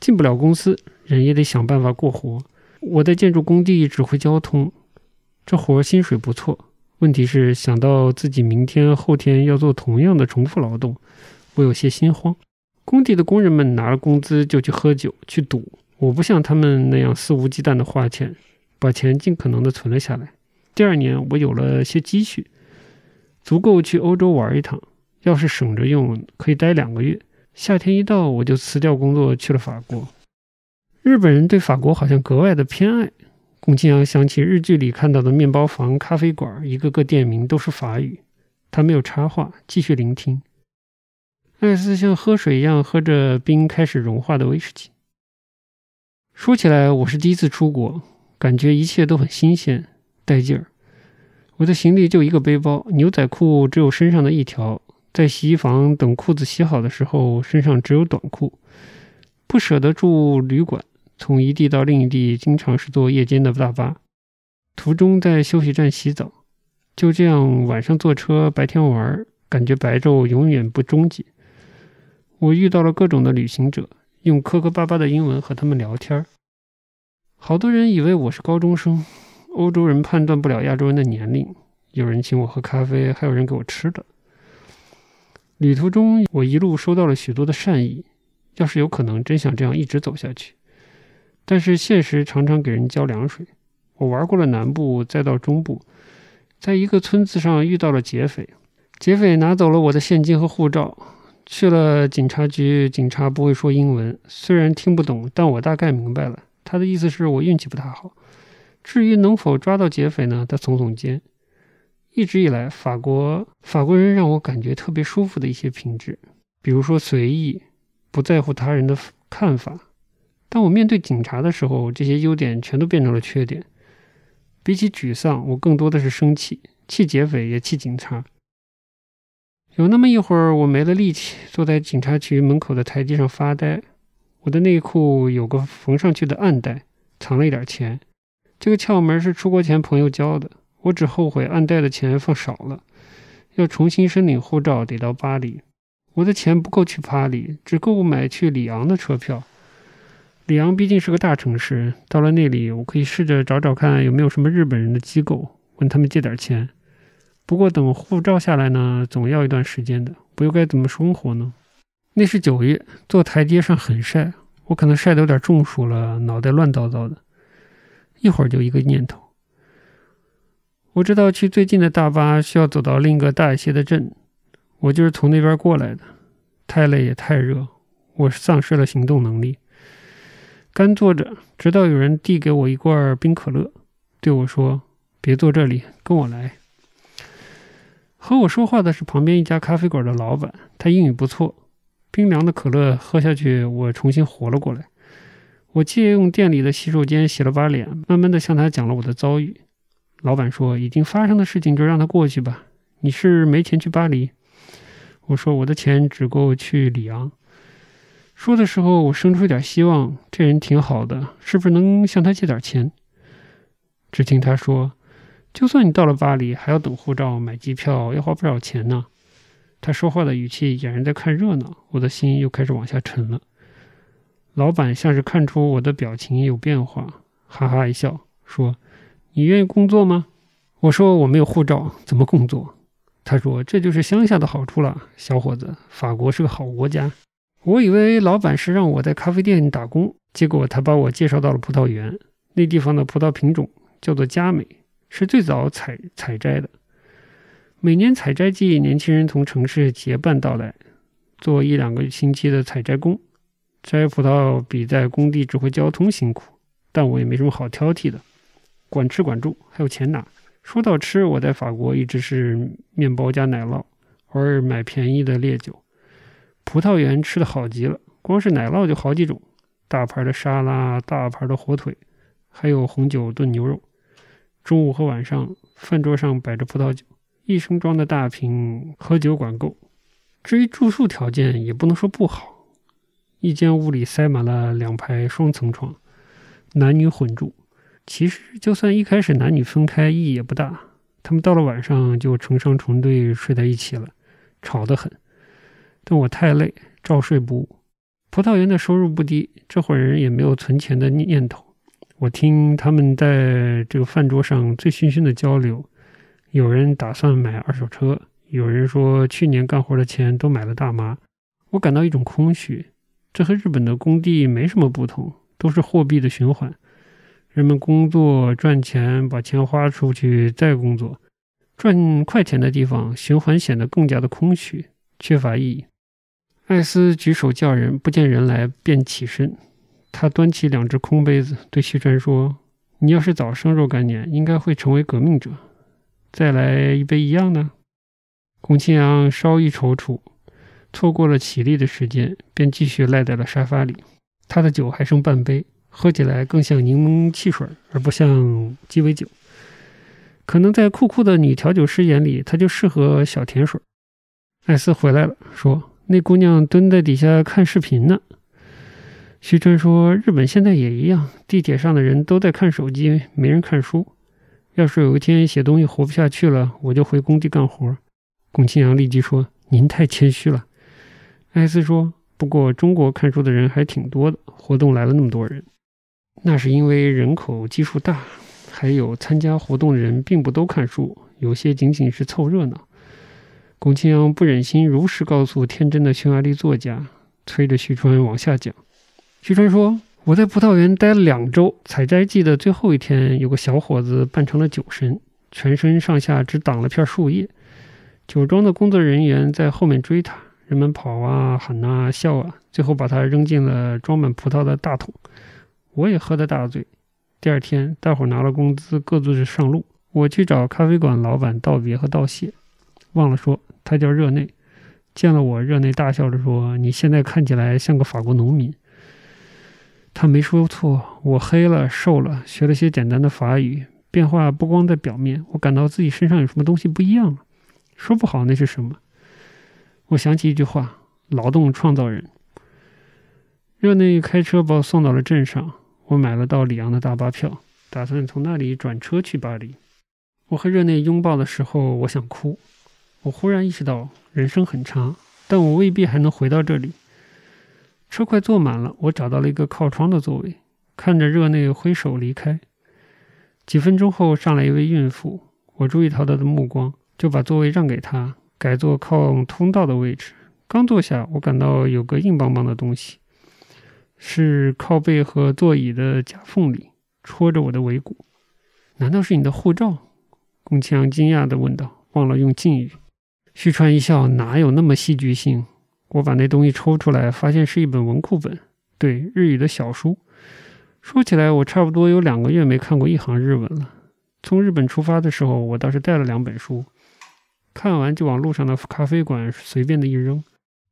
S1: 进不了公司，人也得想办法过活。我在建筑工地指挥交通，这活薪水不错。问题是想到自己明天、后天要做同样的重复劳动，我有些心慌。工地的工人们拿了工资就去喝酒、去赌，我不像他们那样肆无忌惮地花钱，把钱尽可能地存了下来。第二年，我有了些积蓄，足够去欧洲玩一趟。要是省着用，可以待两个月。夏天一到，我就辞掉工作去了法国。日本人对法国好像格外的偏爱。龚清扬想起日剧里看到的面包房、咖啡馆，一个个店名都是法语。他没有插话，继续聆听。艾斯像喝水一样喝着冰开始融化的威士忌。说起来，我是第一次出国，感觉一切都很新鲜，带劲儿。我的行李就一个背包，牛仔裤只有身上的一条。在洗衣房等裤子洗好的时候，身上只有短裤。不舍得住旅馆。从一地到另一地，经常是坐夜间的大巴，途中在休息站洗澡，就这样晚上坐车，白天玩，感觉白昼永远不终结。我遇到了各种的旅行者，用磕磕巴巴的英文和他们聊天好多人以为我是高中生，欧洲人判断不了亚洲人的年龄。有人请我喝咖啡，还有人给我吃的。旅途中，我一路收到了许多的善意。要是有可能，真想这样一直走下去。但是现实常常给人浇凉水。我玩过了南部，再到中部，在一个村子上遇到了劫匪，劫匪拿走了我的现金和护照。去了警察局，警察不会说英文，虽然听不懂，但我大概明白了，他的意思是我运气不太好。至于能否抓到劫匪呢？他耸耸肩。一直以来，法国法国人让我感觉特别舒服的一些品质，比如说随意，不在乎他人的看法。当我面对警察的时候，这些优点全都变成了缺点。比起沮丧，我更多的是生气，气劫匪也气警察。有那么一会儿，我没了力气，坐在警察局门口的台阶上发呆。我的内裤有个缝上去的暗袋，藏了一点钱。这个窍门是出国前朋友教的。我只后悔按贷的钱放少了，要重新申领护照得到巴黎。我的钱不够去巴黎，只够买去里昂的车票。里昂毕竟是个大城市，到了那里，我可以试着找找看有没有什么日本人的机构，问他们借点钱。不过等护照下来呢，总要一段时间的，我又该怎么生活呢？那是九月，坐台阶上很晒，我可能晒得有点中暑了，脑袋乱糟糟的。一会儿就一个念头，我知道去最近的大巴需要走到另一个大一些的镇。我就是从那边过来的，太累也太热，我丧失了行动能力，干坐着，直到有人递给我一罐冰可乐，对我说：“别坐这里，跟我来。”和我说话的是旁边一家咖啡馆的老板，他英语不错。冰凉的可乐喝下去，我重新活了过来。我借用店里的洗手间洗了把脸，慢慢的向他讲了我的遭遇。老板说：“已经发生的事情就让它过去吧。你是没钱去巴黎。”我说我的钱只够去里昂。说的时候，我生出一点希望，这人挺好的，是不是能向他借点钱？只听他说：“就算你到了巴黎，还要等护照、买机票，要花不少钱呢。”他说话的语气俨然在看热闹，我的心又开始往下沉了。老板像是看出我的表情有变化，哈哈一笑，说：“你愿意工作吗？”我说：“我没有护照，怎么工作？”他说：“这就是乡下的好处了，小伙子。法国是个好国家。”我以为老板是让我在咖啡店打工，结果他把我介绍到了葡萄园。那地方的葡萄品种叫做佳美，是最早采采摘的。每年采摘季，年轻人从城市结伴到来，做一两个星期的采摘工。摘葡萄比在工地指挥交通辛苦，但我也没什么好挑剔的，管吃管住，还有钱拿。说到吃，我在法国一直是面包加奶酪，偶尔买便宜的烈酒。葡萄园吃的好极了，光是奶酪就好几种，大盘的沙拉，大盘的火腿，还有红酒炖牛肉。中午和晚上，饭桌上摆着葡萄酒，一升装的大瓶，喝酒管够。至于住宿条件，也不能说不好，一间屋里塞满了两排双层床，男女混住。其实，就算一开始男女分开，意义也不大。他们到了晚上就成双成对睡在一起了，吵得很。但我太累，照睡不误。葡萄园的收入不低，这伙人也没有存钱的念头。我听他们在这个饭桌上醉醺醺的交流，有人打算买二手车，有人说去年干活的钱都买了大麻。我感到一种空虚。这和日本的工地没什么不同，都是货币的循环。人们工作赚钱，把钱花出去，再工作，赚快钱的地方，循环显得更加的空虚，缺乏意义。艾斯举手叫人，不见人来，便起身。他端起两只空杯子，对西川说：“你要是早生若干年，应该会成为革命者。再来一杯一样的。”龚清扬稍一踌躇，错过了起立的时间，便继续赖在了沙发里。他的酒还剩半杯。喝起来更像柠檬汽水，而不像鸡尾酒。可能在酷酷的女调酒师眼里，他就适合小甜水。艾斯回来了，说：“那姑娘蹲在底下看视频呢。”徐川说：“日本现在也一样，地铁上的人都在看手机，没人看书。要是有一天写东西活不下去了，我就回工地干活。”龚清扬立即说：“您太谦虚了。”艾斯说：“不过中国看书的人还挺多的，活动来了那么多人。”那是因为人口基数大，还有参加活动的人并不都看书，有些仅仅是凑热闹。龚清扬不忍心如实告诉天真的匈牙利作家，催着徐川往下讲。徐川说：“我在葡萄园待了两周，采摘季的最后一天，有个小伙子扮成了酒神，全身上下只挡了片树叶。酒庄的工作人员在后面追他，人们跑啊、喊啊、笑啊，最后把他扔进了装满葡萄的大桶。”我也喝得大醉。第二天，大伙拿了工资，各自上路。我去找咖啡馆老板道别和道谢，忘了说，他叫热内。见了我，热内大笑着说：“你现在看起来像个法国农民。”他没说错，我黑了，瘦了，学了些简单的法语，变化不光在表面。我感到自己身上有什么东西不一样了，说不好那是什么。我想起一句话：“劳动创造人。”热内开车把我送到了镇上。我买了到里昂的大巴票，打算从那里转车去巴黎。我和热内拥抱的时候，我想哭。我忽然意识到，人生很长，但我未必还能回到这里。车快坐满了，我找到了一个靠窗的座位，看着热内挥手离开。几分钟后，上来一位孕妇，我注意到她的目光，就把座位让给她，改坐靠通道的位置。刚坐下，我感到有个硬邦邦的东西，是靠背和座椅的夹缝里，戳着我的尾骨。难道是你的护照？宫崎阳惊讶地问道，忘了用敬语。旭川一笑，哪有那么戏剧性？我把那东西抽出来，发现是一本文库本，对，日语的小书。说起来，我差不多有两个月没看过一行日文了。从日本出发的时候，我倒是带了两本书，看完就往路上的咖啡馆随便的一扔。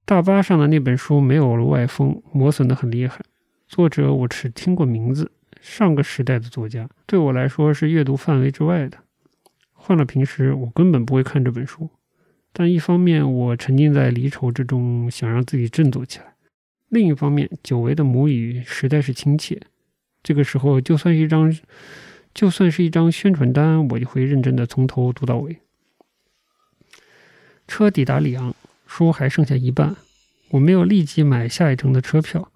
S1: 大巴上的那本书没有了外封，磨损的很厉害。作者我只听过名字，上个时代的作家，对我来说是阅读范围之外的。换了平时，我根本不会看这本书。但一方面，我沉浸在离愁之中，想让自己振作起来；另一方面，久违的母语实在是亲切。这个时候，就算是一张，就算是一张宣传单，我也会认真的从头读到尾。车抵达里昂，书还剩下一半，我没有立即买下一程的车票，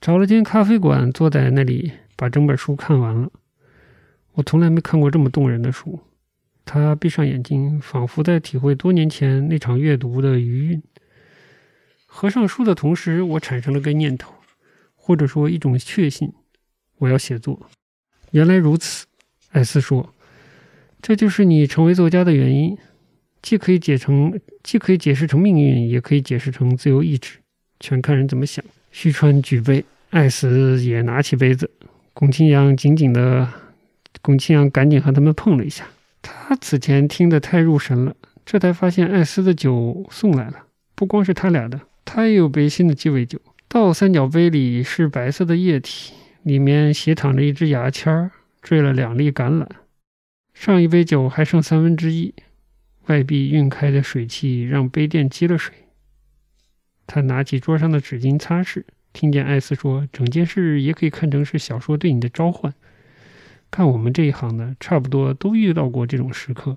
S1: 找了间咖啡馆，坐在那里把整本书看完了。我从来没看过这么动人的书。他闭上眼睛，仿佛在体会多年前那场阅读的余韵。合上书的同时，我产生了个念头，或者说一种确信。我要写作。原来如此，艾斯说：“这就是你成为作家的原因，既可以解成，既可以解释成命运，也可以解释成自由意志，全看人怎么想。”旭川举杯，艾斯也拿起杯子。龚清扬紧紧的，龚清扬赶紧和他们碰了一下。他此前听得太入神了，这才发现艾斯的酒送来了，不光是他俩的，他也有杯新的鸡尾酒。倒三角杯里是白色的液体。里面斜躺着一只牙签儿，缀了两粒橄榄。上一杯酒还剩三分之一，外壁晕开的水汽让杯垫积了水。他拿起桌上的纸巾擦拭，听见艾斯说：“整件事也可以看成是小说对你的召唤。”看我们这一行的，差不多都遇到过这种时刻。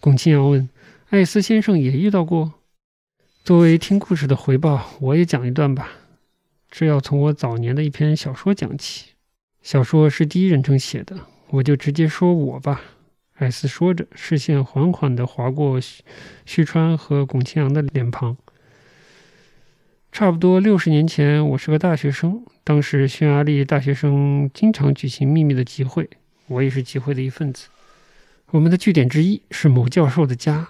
S1: 龚清扬问：“艾斯先生也遇到过？”作为听故事的回报，我也讲一段吧。这要从我早年的一篇小说讲起。小说是第一人称写的，我就直接说我吧。艾斯说着，视线缓缓地划过旭川和龚清扬的脸庞。差不多六十年前，我是个大学生。当时匈牙利大学生经常举行秘密的集会，我也是集会的一份子。我们的据点之一是某教授的家，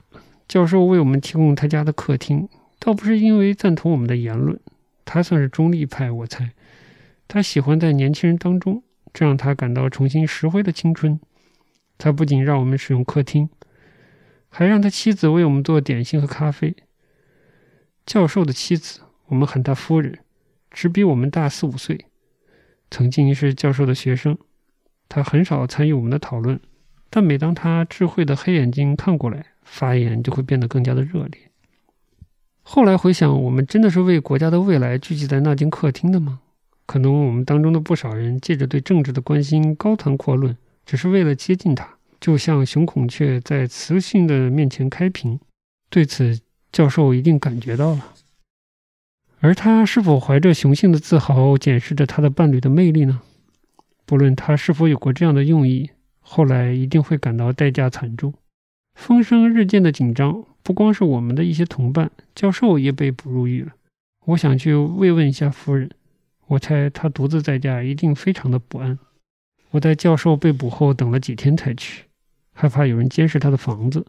S1: 教授为我们提供他家的客厅，倒不是因为赞同我们的言论。他算是中立派，我猜。他喜欢在年轻人当中，这让他感到重新拾回了青春。他不仅让我们使用客厅，还让他妻子为我们做点心和咖啡。教授的妻子，我们喊她夫人，只比我们大四五岁，曾经是教授的学生。他很少参与我们的讨论，但每当他智慧的黑眼睛看过来，发言就会变得更加的热烈。后来回想，我们真的是为国家的未来聚集在那间客厅的吗？可能我们当中的不少人借着对政治的关心高谈阔论，只是为了接近他，就像雄孔雀在雌性的面前开屏。对此，教授一定感觉到了。而他是否怀着雄性的自豪检视着他的伴侣的魅力呢？不论他是否有过这样的用意，后来一定会感到代价惨重。风声日渐的紧张。不光是我们的一些同伴，教授也被捕入狱了。我想去慰问一下夫人，我猜她独自在家一定非常的不安。我在教授被捕后等了几天才去，害怕有人监视他的房子。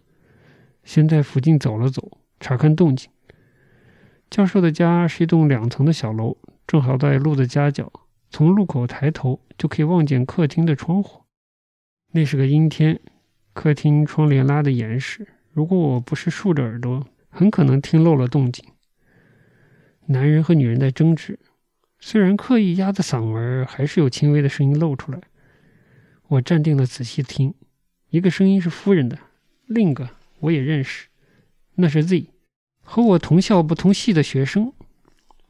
S1: 先在附近走了走，查看动静。教授的家是一栋两层的小楼，正好在路的夹角，从路口抬头就可以望见客厅的窗户。那是个阴天，客厅窗帘拉得严实。如果我不是竖着耳朵，很可能听漏了动静。男人和女人在争执，虽然刻意压着嗓门，还是有轻微的声音露出来。我站定了，仔细听，一个声音是夫人的，另一个我也认识，那是 Z，和我同校不同系的学生。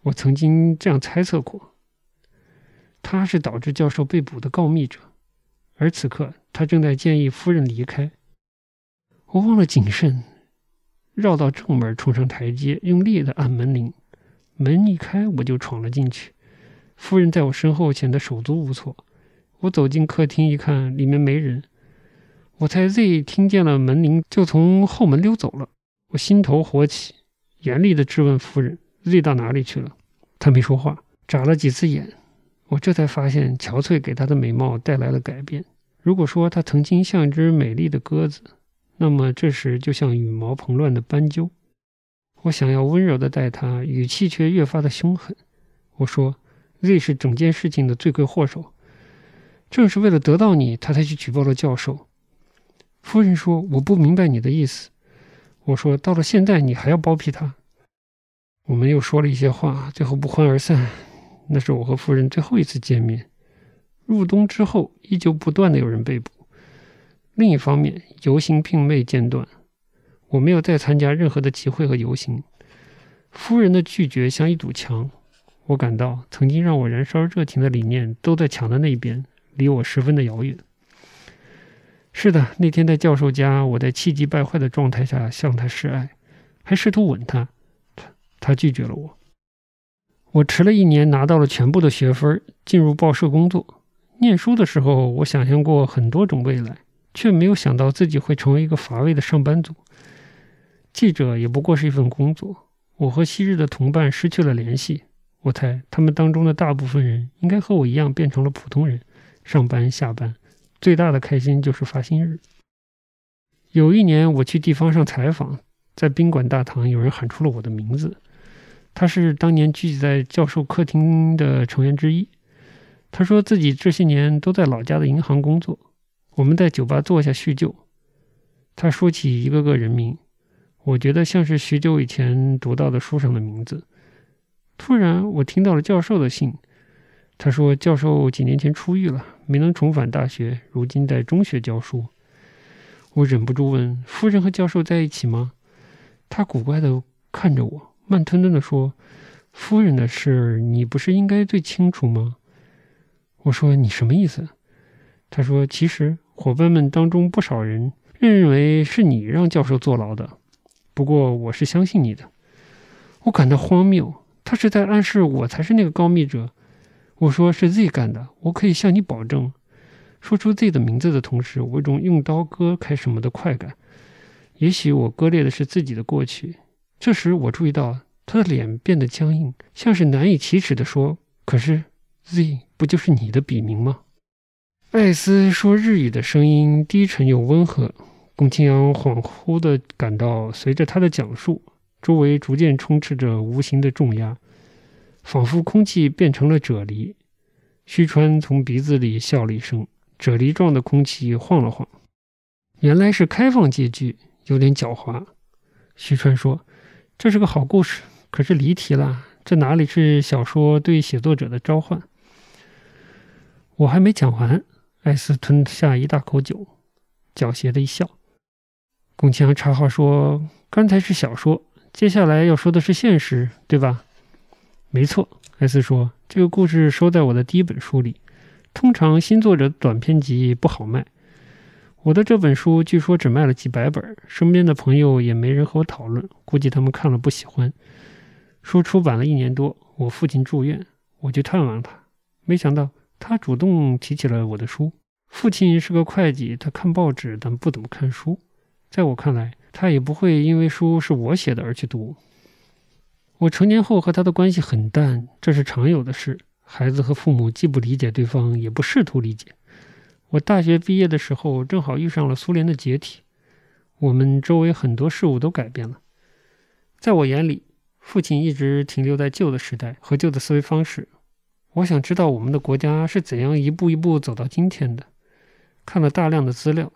S1: 我曾经这样猜测过，他是导致教授被捕的告密者，而此刻他正在建议夫人离开。我忘了谨慎，绕到正门，冲上台阶，用力的按门铃。门一开，我就闯了进去。夫人在我身后显得手足无措。我走进客厅一看，里面没人。我猜 Z 听见了门铃，就从后门溜走了。我心头火起，严厉地质问夫人：“Z 到哪里去了？”她没说话，眨了几次眼。我这才发现，憔悴给她的美貌带来了改变。如果说她曾经像一只美丽的鸽子，那么这时就像羽毛蓬乱的斑鸠。我想要温柔地待她，语气却越发的凶狠。我说：“Z 是整件事情的罪魁祸首，正是为了得到你，他才去举报了教授。”夫人说：“我不明白你的意思。”我说：“到了现在，你还要包庇他？”我们又说了一些话，最后不欢而散。那是我和夫人最后一次见面。入冬之后，依旧不断的有人被捕。另一方面，游行并未间断。我没有再参加任何的集会和游行。夫人的拒绝像一堵墙。我感到曾经让我燃烧热情的理念都在墙的那边，离我十分的遥远。是的，那天在教授家，我在气急败坏的状态下向他示爱，还试图吻他，他他拒绝了我。我迟了一年，拿到了全部的学分，进入报社工作。念书的时候，我想象过很多种未来，却没有想到自己会成为一个乏味的上班族。记者也不过是一份工作。我和昔日的同伴失去了联系，我猜他们当中的大部分人应该和我一样变成了普通人，上班下班。最大的开心就是发薪日。有一年我去地方上采访，在宾馆大堂，有人喊出了我的名字。他是当年聚集在教授客厅的成员之一。他说自己这些年都在老家的银行工作。我们在酒吧坐下叙旧。他说起一个个人名，我觉得像是许久以前读到的书上的名字。突然，我听到了教授的姓。他说：“教授几年前出狱了，没能重返大学，如今在中学教书。”我忍不住问：“夫人和教授在一起吗？”他古怪的看着我，慢吞吞的说：“夫人的事，你不是应该最清楚吗？”我说：“你什么意思？”他说：“其实伙伴们当中不少人认为是你让教授坐牢的，不过我是相信你的。”我感到荒谬，他是在暗示我才是那个告密者。我说是 Z 干的，我可以向你保证。说出 Z 的名字的同时，我有种用刀割开什么的快感。也许我割裂的是自己的过去。这时我注意到他的脸变得僵硬，像是难以启齿地说：“可是 Z 不就是你的笔名吗？”艾斯说日语的声音低沉又温和。龚清扬恍惚地感到，随着他的讲述，周围逐渐充斥着无形的重压。仿佛空气变成了啫喱，虚川从鼻子里笑了一声，啫喱状的空气晃了晃。原来是开放结局，有点狡猾。虚川说：“这是个好故事，可是离题了。这哪里是小说对写作者的召唤？”我还没讲完，艾斯吞下一大口酒，狡黠的一笑。宫强插话说：“刚才是小说，接下来要说的是现实，对吧？”没错，艾斯说：“这个故事收在我的第一本书里。通常新作者短篇集不好卖，我的这本书据说只卖了几百本，身边的朋友也没人和我讨论，估计他们看了不喜欢。书出版了一年多，我父亲住院，我去探望他，没想到他主动提起了我的书。父亲是个会计，他看报纸，但不怎么看书。在我看来，他也不会因为书是我写的而去读。”我成年后和他的关系很淡，这是常有的事。孩子和父母既不理解对方，也不试图理解。我大学毕业的时候，正好遇上了苏联的解体，我们周围很多事物都改变了。在我眼里，父亲一直停留在旧的时代和旧的思维方式。我想知道我们的国家是怎样一步一步走到今天的。看了大量的资料，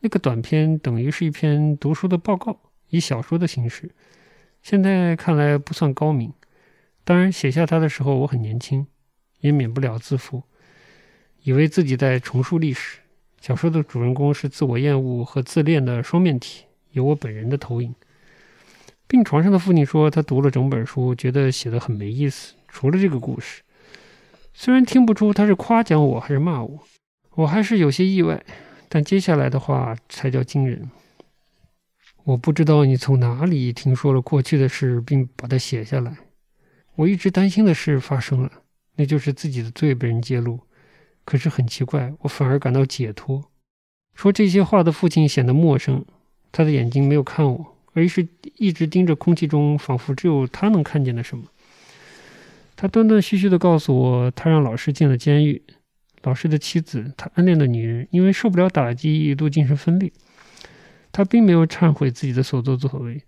S1: 那个短片等于是一篇读书的报告，以小说的形式。现在看来不算高明，当然写下它的时候我很年轻，也免不了自负，以为自己在重述历史。小说的主人公是自我厌恶和自恋的双面体，有我本人的投影。病床上的父亲说，他读了整本书，觉得写的很没意思，除了这个故事。虽然听不出他是夸奖我还是骂我，我还是有些意外。但接下来的话才叫惊人。我不知道你从哪里听说了过去的事，并把它写下来。我一直担心的事发生了，那就是自己的罪被人揭露。可是很奇怪，我反而感到解脱。说这些话的父亲显得陌生，他的眼睛没有看我，而是一直盯着空气中，仿佛只有他能看见的什么。他断断续续地告诉我，他让老师进了监狱。老师的妻子，他暗恋的女人，因为受不了打击，一度精神分裂。他并没有忏悔自己的所作所为。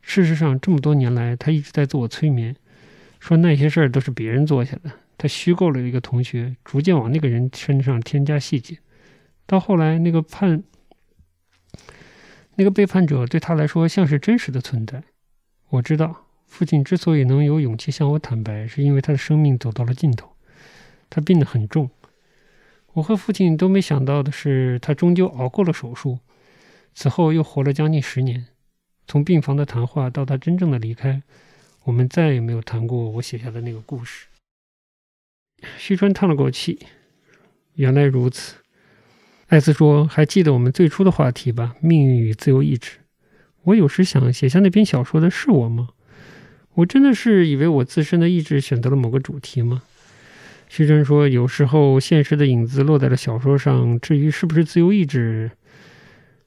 S1: 事实上，这么多年来，他一直在自我催眠。说那些事儿都是别人做下的，他虚构了一个同学，逐渐往那个人身上添加细节，到后来那个判，那个背叛者对他来说像是真实的存在。我知道，父亲之所以能有勇气向我坦白，是因为他的生命走到了尽头，他病得很重。我和父亲都没想到的是，他终究熬过了手术，此后又活了将近十年。从病房的谈话到他真正的离开。我们再也没有谈过我写下的那个故事。徐川叹了口气：“原来如此。”艾斯说：“还记得我们最初的话题吧？命运与自由意志。我有时想，写下那篇小说的是我吗？我真的是以为我自身的意志选择了某个主题吗？”徐川说：“有时候现实的影子落在了小说上。至于是不是自由意志，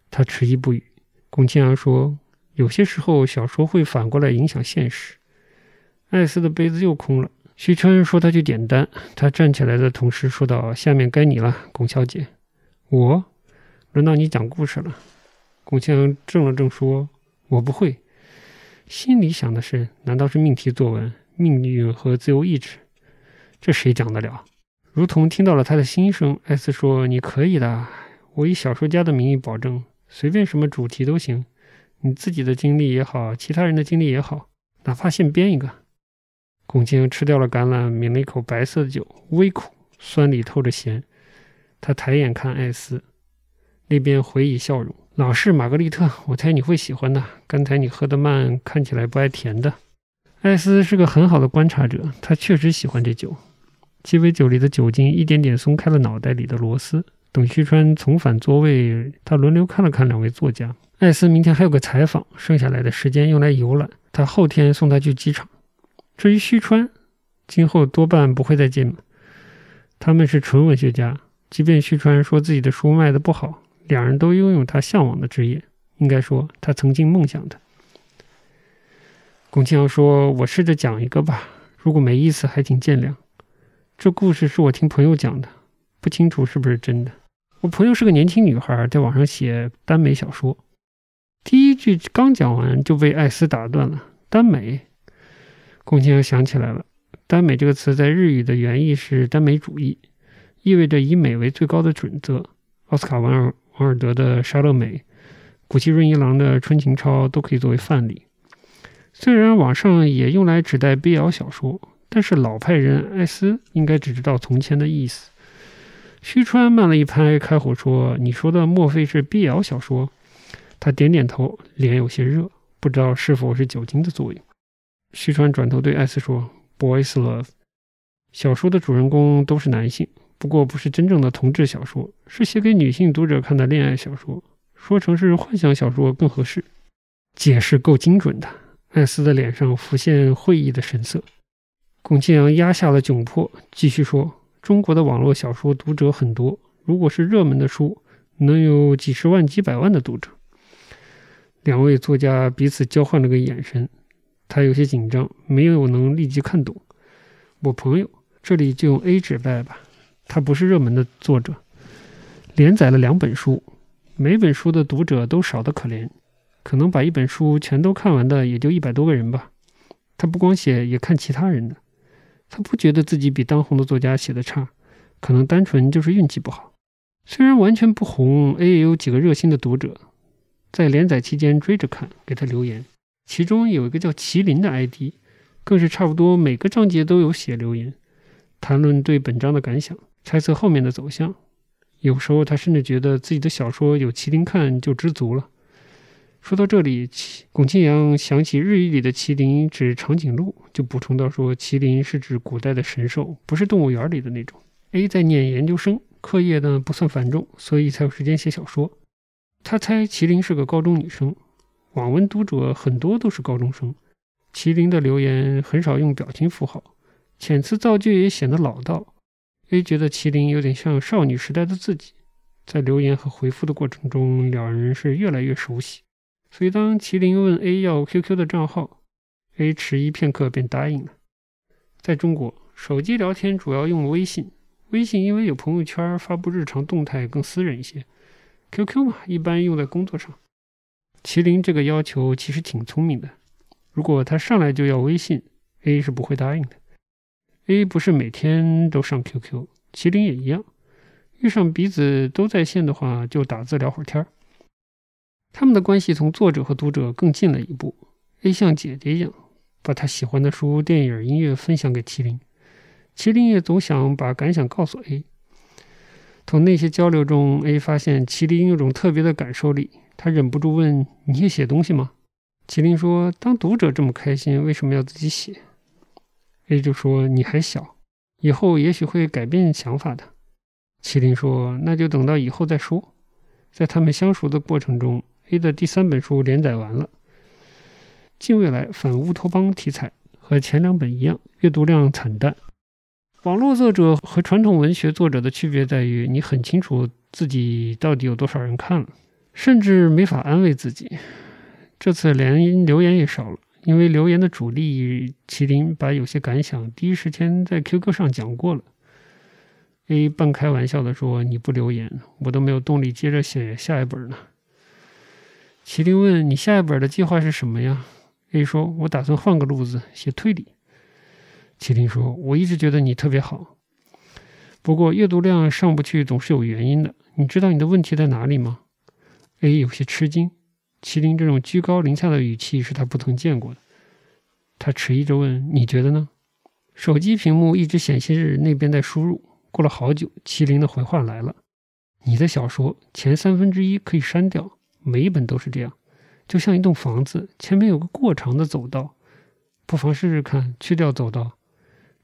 S1: 他迟疑不语。”龚清扬说：“有些时候，小说会反过来影响现实。”艾斯的杯子又空了。徐川说：“他去点单。”他站起来的同时说道：“下面该你了，龚小姐。”我，轮到你讲故事了。龚清怔了怔说：“我不会。”心里想的是：难道是命题作文？命运和自由意志，这谁讲得了？如同听到了他的心声，艾斯说：“你可以的。我以小说家的名义保证，随便什么主题都行。你自己的经历也好，其他人的经历也好，哪怕现编一个。”龚清吃掉了橄榄，抿了一口白色的酒，微苦，酸里透着咸。他抬眼看艾斯，那边回以笑容。老式玛格丽特，我猜你会喜欢的。刚才你喝得慢，看起来不爱甜的。艾斯是个很好的观察者，他确实喜欢这酒。鸡尾酒里的酒精一点点松开了脑袋里的螺丝。等旭川重返座位，他轮流看了看两位作家。艾斯明天还有个采访，剩下来的时间用来游览。他后天送他去机场。至于旭川，今后多半不会再见了。他们是纯文学家，即便旭川说自己的书卖的不好，两人都拥有他向往的职业，应该说他曾经梦想的。龚清瑶说：“我试着讲一个吧，如果没意思，还请见谅。这故事是我听朋友讲的，不清楚是不是真的。我朋友是个年轻女孩，在网上写耽美小说。第一句刚讲完就被艾斯打断了。耽美。”龚清想起来了，“耽美”这个词在日语的原意是耽美主义，意味着以美为最高的准则。奥斯卡·王尔王尔德的《莎乐美》，谷崎润一郎的《春情抄》都可以作为范例。虽然网上也用来指代 BL 小说，但是老派人艾斯应该只知道从前的意思。须川慢了一拍，开口说：“你说的莫非是 BL 小说？”他点点头，脸有些热，不知道是否是酒精的作用。徐川转头对艾斯说：“Boys Love，小说的主人公都是男性，不过不是真正的同志小说，是写给女性读者看的恋爱小说。说成是幻想小说更合适。解释够精准的。”艾斯的脸上浮现会意的神色。龚庆阳压下了窘迫，继续说：“中国的网络小说读者很多，如果是热门的书，能有几十万、几百万的读者。”两位作家彼此交换了个眼神。他有些紧张，没有能立即看懂。我朋友这里就用 A 指代吧，他不是热门的作者，连载了两本书，每本书的读者都少得可怜，可能把一本书全都看完的也就一百多个人吧。他不光写，也看其他人的。他不觉得自己比当红的作家写的差，可能单纯就是运气不好。虽然完全不红，A 也有几个热心的读者，在连载期间追着看，给他留言。其中有一个叫麒麟的 ID，更是差不多每个章节都有写留言，谈论对本章的感想，猜测后面的走向。有时候他甚至觉得自己的小说有麒麟看就知足了。说到这里，巩庆阳想起日语里的麒麟指长颈鹿，就补充到说，麒麟是指古代的神兽，不是动物园里的那种。A 在念研究生，课业呢不算繁重，所以才有时间写小说。他猜麒麟是个高中女生。网文读者很多都是高中生。麒麟的留言很少用表情符号，遣词造句也显得老道。A 觉得麒麟有点像少女时代的自己，在留言和回复的过程中，两人是越来越熟悉。所以当麒麟问 A 要 QQ 的账号，A 迟疑片刻便答应了。在中国，手机聊天主要用微信，微信因为有朋友圈，发布日常动态更私人一些。QQ 嘛，一般用在工作上。麒麟这个要求其实挺聪明的。如果他上来就要微信，A 是不会答应的。A 不是每天都上 QQ，麒麟也一样。遇上彼此都在线的话，就打字聊会儿天儿。他们的关系从作者和读者更近了一步。A 像姐姐一样，把他喜欢的书、电影、音乐分享给麒麟，麒麟也总想把感想告诉 A。从那些交流中，A 发现麒麟有种特别的感受力。他忍不住问：“你也写东西吗？”麒麟说：“当读者这么开心，为什么要自己写？”A 就说：“你还小，以后也许会改变想法的。”麒麟说：“那就等到以后再说。”在他们相熟的过程中，A 的第三本书连载完了，《近未来反乌托邦题材》和前两本一样，阅读量惨淡。网络作者和传统文学作者的区别在于，你很清楚自己到底有多少人看了，甚至没法安慰自己。这次连留言也少了，因为留言的主力麒麟把有些感想第一时间在 QQ 上讲过了。A 半开玩笑的说：“你不留言，我都没有动力接着写下一本呢。”麒麟问：“你下一本的计划是什么呀？”A 说：“我打算换个路子，写推理。”麒麟说：“我一直觉得你特别好，不过阅读量上不去总是有原因的。你知道你的问题在哪里吗？”A 有些吃惊，麒麟这种居高临下的语气是他不曾见过的。他迟疑着问：“你觉得呢？”手机屏幕一直显示那边在输入。过了好久，麒麟的回话来了：“你的小说前三分之一可以删掉，每一本都是这样，就像一栋房子，前面有个过长的走道，不妨试试看，去掉走道。”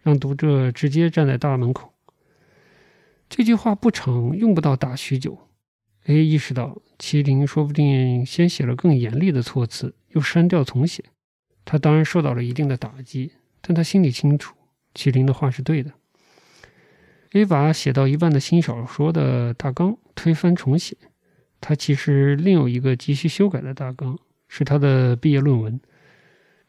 S1: 让读者直接站在大门口。这句话不长，用不到打许久。A 意识到麒麟说不定先写了更严厉的措辞，又删掉重写。他当然受到了一定的打击，但他心里清楚，麒麟的话是对的。A 把写到一半的新小说的大纲推翻重写。他其实另有一个急需修改的大纲，是他的毕业论文。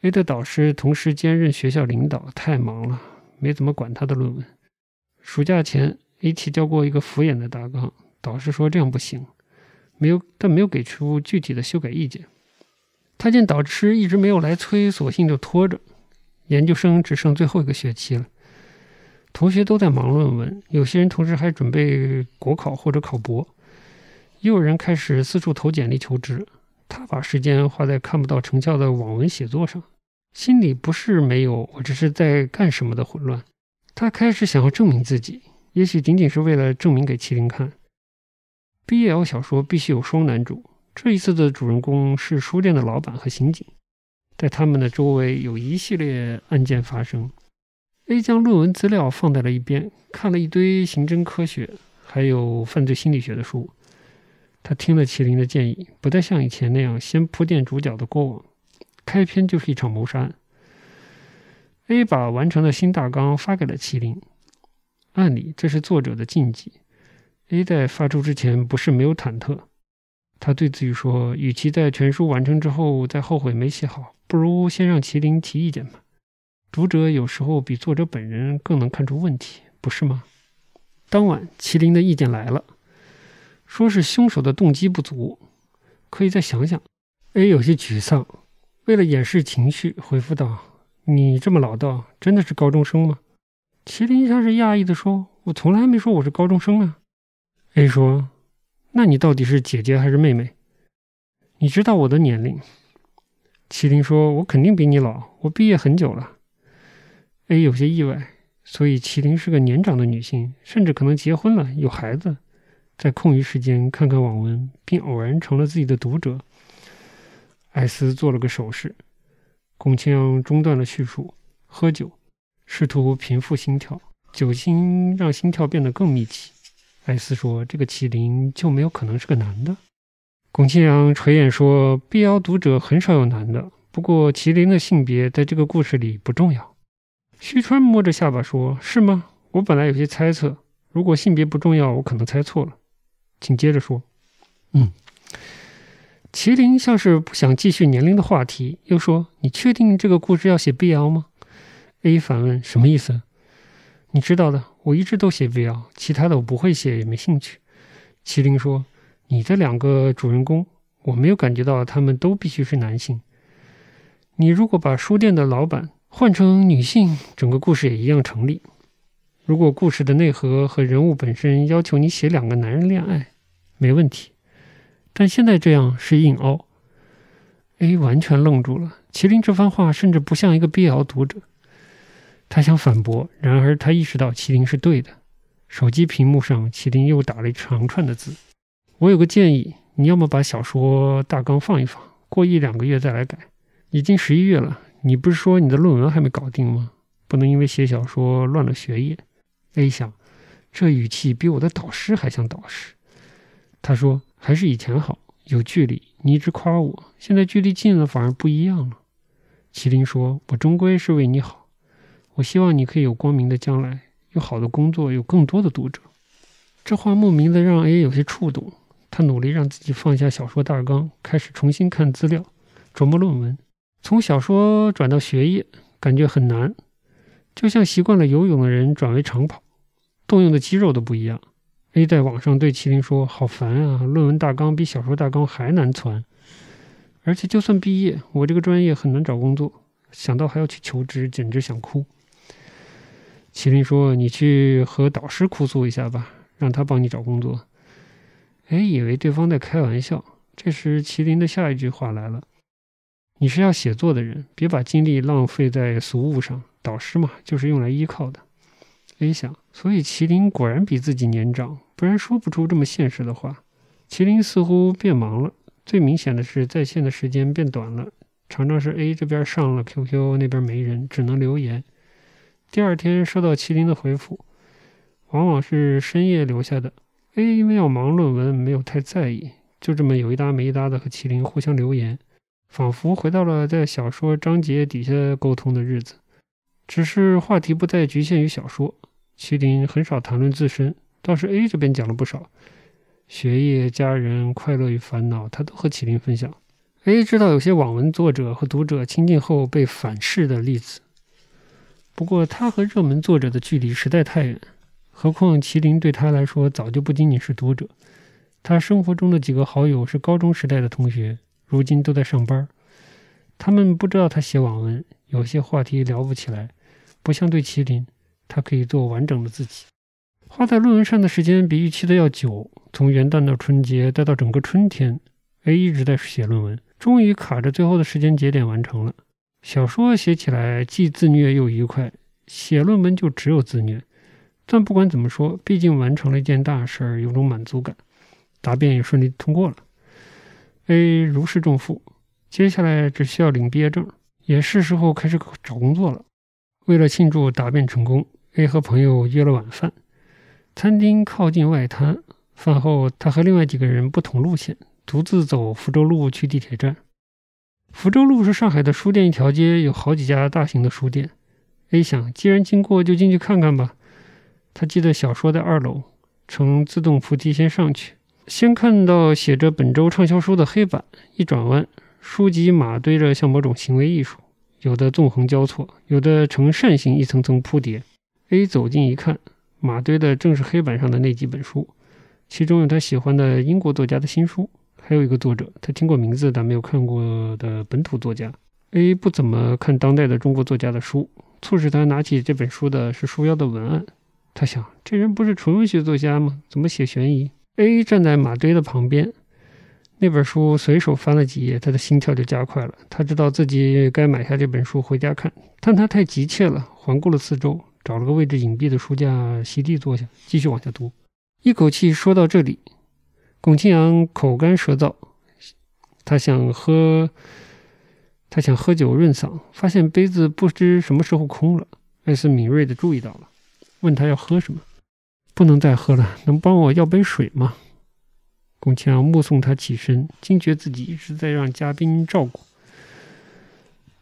S1: A 的导师同时兼任学校领导，太忙了。没怎么管他的论文。暑假前，A 提交过一个敷衍的大纲，导师说这样不行，没有，但没有给出具体的修改意见。他见导师一直没有来催，索性就拖着。研究生只剩最后一个学期了，同学都在忙论文，有些人同时还准备国考或者考博，也有人开始四处投简历求职。他把时间花在看不到成效的网文写作上。心里不是没有，我只是在干什么的混乱。他开始想要证明自己，也许仅仅是为了证明给麒麟看。BL 小说必须有双男主，这一次的主人公是书店的老板和刑警，在他们的周围有一系列案件发生。A 将论文资料放在了一边，看了一堆刑侦科学还有犯罪心理学的书。他听了麒麟的建议，不再像以前那样先铺垫主角的过往。开篇就是一场谋杀案。A 把完成的新大纲发给了麒麟，按理这是作者的禁忌。A 在发出之前不是没有忐忑，他对自己说：“与其在全书完成之后再后悔没写好，不如先让麒麟提意见吧。读者有时候比作者本人更能看出问题，不是吗？”当晚，麒麟的意见来了，说是凶手的动机不足，可以再想想。A 有些沮丧。为了掩饰情绪，回复道：“你这么老道，真的是高中生吗？”麒麟像是讶异的说：“我从来没说我是高中生啊。”A 说：“那你到底是姐姐还是妹妹？你知道我的年龄？”麒麟说：“我肯定比你老，我毕业很久了。”A 有些意外，所以麒麟是个年长的女性，甚至可能结婚了，有孩子，在空余时间看看网文，并偶然成了自己的读者。艾斯做了个手势，龚清中断了叙述，喝酒，试图平复心跳。酒精让心跳变得更密集。艾斯说：“这个麒麟就没有可能是个男的？”龚清扬垂眼说：“BL 读者很少有男的，不过麒麟的性别在这个故事里不重要。”须川摸着下巴说：“是吗？我本来有些猜测，如果性别不重要，我可能猜错了。请接着说。”嗯。麒麟像是不想继续年龄的话题，又说：“你确定这个故事要写 BL 吗？”A 反问：“什么意思？”你知道的，我一直都写 BL，其他的我不会写，也没兴趣。麒麟说：“你的两个主人公，我没有感觉到他们都必须是男性。你如果把书店的老板换成女性，整个故事也一样成立。如果故事的内核和人物本身要求你写两个男人恋爱，没问题。”但现在这样是硬凹，A 完全愣住了。麒麟这番话甚至不像一个 BL 读者。他想反驳，然而他意识到麒麟是对的。手机屏幕上，麒麟又打了一长串的字：“我有个建议，你要么把小说大纲放一放，过一两个月再来改。已经十一月了，你不是说你的论文还没搞定吗？不能因为写小说乱了学业。”A 想，这语气比我的导师还像导师。他说。还是以前好，有距离。你一直夸我，现在距离近了，反而不一样了。麒麟说：“我终归是为你好，我希望你可以有光明的将来，有好的工作，有更多的读者。”这话莫名的让 A 有些触动。他努力让自己放下小说大纲，开始重新看资料，琢磨论文。从小说转到学业，感觉很难，就像习惯了游泳的人转为长跑，动用的肌肉都不一样。A 在网上对麒麟说：“好烦啊，论文大纲比小说大纲还难攒，而且就算毕业，我这个专业很难找工作，想到还要去求职，简直想哭。”麒麟说：“你去和导师哭诉一下吧，让他帮你找工作。”A 以为对方在开玩笑，这时麒麟的下一句话来了：“你是要写作的人，别把精力浪费在俗物上，导师嘛，就是用来依靠的。”A 想，所以麒麟果然比自己年长。不然说不出这么现实的话。麒麟似乎变忙了，最明显的是在线的时间变短了，常常是 A 这边上了 QQ，那边没人，只能留言。第二天收到麒麟的回复，往往是深夜留下的。A 因为要忙论文，没有太在意，就这么有一搭没一搭的和麒麟互相留言，仿佛回到了在小说章节底下沟通的日子。只是话题不再局限于小说，麒麟很少谈论自身。倒是 A 这边讲了不少，学业、家人、快乐与烦恼，他都和麒麟分享。A 知道有些网文作者和读者亲近后被反噬的例子，不过他和热门作者的距离实在太远。何况麒麟对他来说早就不仅仅是读者，他生活中的几个好友是高中时代的同学，如今都在上班。他们不知道他写网文，有些话题聊不起来，不像对麒麟，他可以做完整的自己。花在论文上的时间比预期的要久，从元旦到春节，再到整个春天，A 一直在写论文，终于卡着最后的时间节点完成了。小说写起来既自虐又愉快，写论文就只有自虐。但不管怎么说，毕竟完成了一件大事儿，有种满足感。答辩也顺利通过了，A 如释重负，接下来只需要领毕业证，也是时候开始找工作了。为了庆祝答辩成功，A 和朋友约了晚饭。餐厅靠近外滩，饭后他和另外几个人不同路线，独自走福州路去地铁站。福州路是上海的书店一条街，有好几家大型的书店。A 想，既然经过，就进去看看吧。他记得小说在二楼，乘自动扶梯先上去，先看到写着本周畅销书的黑板，一转弯，书籍码堆着像某种行为艺术，有的纵横交错，有的呈扇形一层层铺叠。A 走近一看。马堆的正是黑板上的那几本书，其中有他喜欢的英国作家的新书，还有一个作者他听过名字但没有看过的本土作家。A 不怎么看当代的中国作家的书，促使他拿起这本书的是书腰的文案。他想，这人不是纯文学作家吗？怎么写悬疑？A 站在马堆的旁边，那本书随手翻了几页，他的心跳就加快了。他知道自己该买下这本书回家看，但他太急切了，环顾了四周。找了个位置隐蔽的书架，席地坐下，继续往下读。一口气说到这里，龚清扬口干舌燥，他想喝，他想喝酒润嗓，发现杯子不知什么时候空了。艾斯敏锐地注意到了，问他要喝什么。不能再喝了，能帮我要杯水吗？龚庆阳目送他起身，惊觉自己一直在让嘉宾照顾。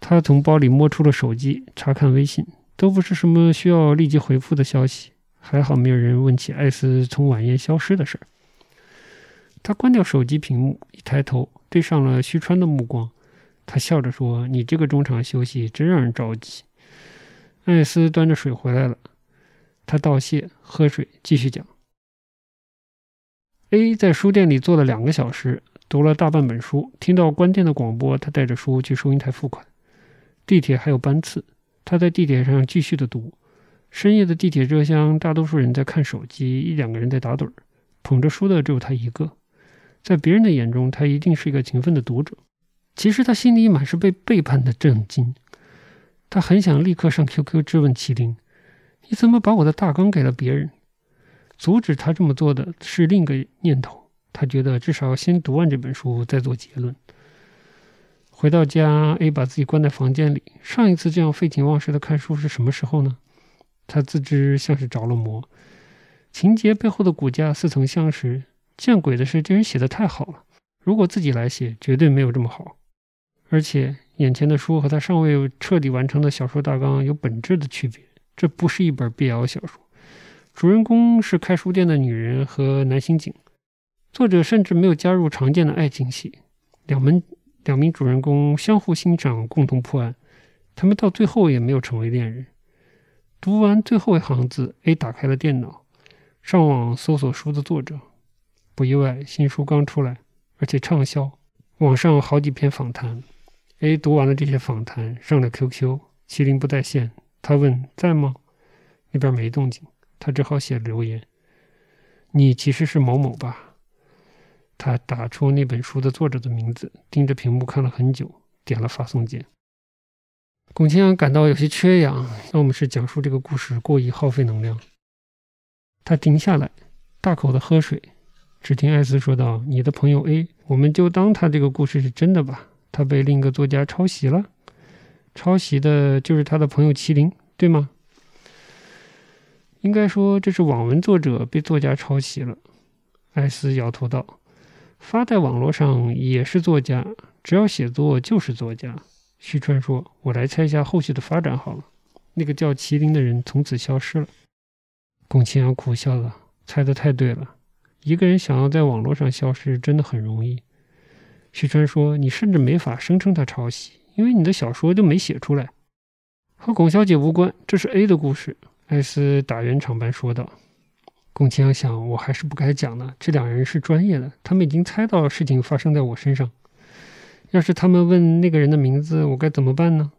S1: 他从包里摸出了手机，查看微信，都不是什么需要立即回复的消息。还好没有人问起艾斯从晚宴消失的事儿。他关掉手机屏幕，一抬头对上了徐川的目光，他笑着说：“你这个中场休息真让人着急。”艾斯端着水回来了，他道谢，喝水，继续讲。A 在书店里坐了两个小时，读了大半本书。听到关店的广播，他带着书去收银台付款。地铁还有班次，他在地铁上继续的读。深夜的地铁车厢，大多数人在看手机，一两个人在打盹儿，捧着书的只有他一个。在别人的眼中，他一定是一个勤奋的读者。其实他心里满是被背叛的震惊。他很想立刻上 QQ 质问麒麟：“你怎么把我的大纲给了别人？”阻止他这么做的是另一个念头。他觉得至少先读完这本书，再做结论。回到家，A 把自己关在房间里。上一次这样废寝忘食的看书是什么时候呢？他自知像是着了魔，情节背后的骨架似曾相识。见鬼的是，这人写的太好了。如果自己来写，绝对没有这么好。而且眼前的书和他尚未彻底完成的小说大纲有本质的区别。这不是一本 BL 小说，主人公是开书店的女人和男刑警。作者甚至没有加入常见的爱情戏。两门两名主人公相互欣赏，共同破案。他们到最后也没有成为恋人。读完最后一行字，A 打开了电脑，上网搜索书的作者。不意外，新书刚出来，而且畅销。网上好几篇访谈。A 读完了这些访谈，上了 QQ，麒麟不在线。他问在吗？那边没动静，他只好写留言：“你其实是某某吧？”他打出那本书的作者的名字，盯着屏幕看了很久，点了发送键。龚清扬感到有些缺氧，要么是讲述这个故事过于耗费能量。他停下来，大口的喝水。只听艾斯说道：“你的朋友 A，我们就当他这个故事是真的吧。他被另一个作家抄袭了，抄袭的就是他的朋友麒麟，对吗？应该说这是网文作者被作家抄袭了。”艾斯摇头道：“发在网络上也是作家，只要写作就是作家。”徐川说：“我来猜一下后续的发展好了。”那个叫麒麟的人从此消失了。龚清扬苦笑了：“猜得太对了，一个人想要在网络上消失，真的很容易。”徐川说：“你甚至没法声称他抄袭，因为你的小说就没写出来，和龚小姐无关。这是 A 的故事。”艾斯打圆场般说道。龚清扬想：“我还是不该讲的。这两人是专业的，他们已经猜到事情发生在我身上。”要是他们问那个人的名字，我该怎么办呢？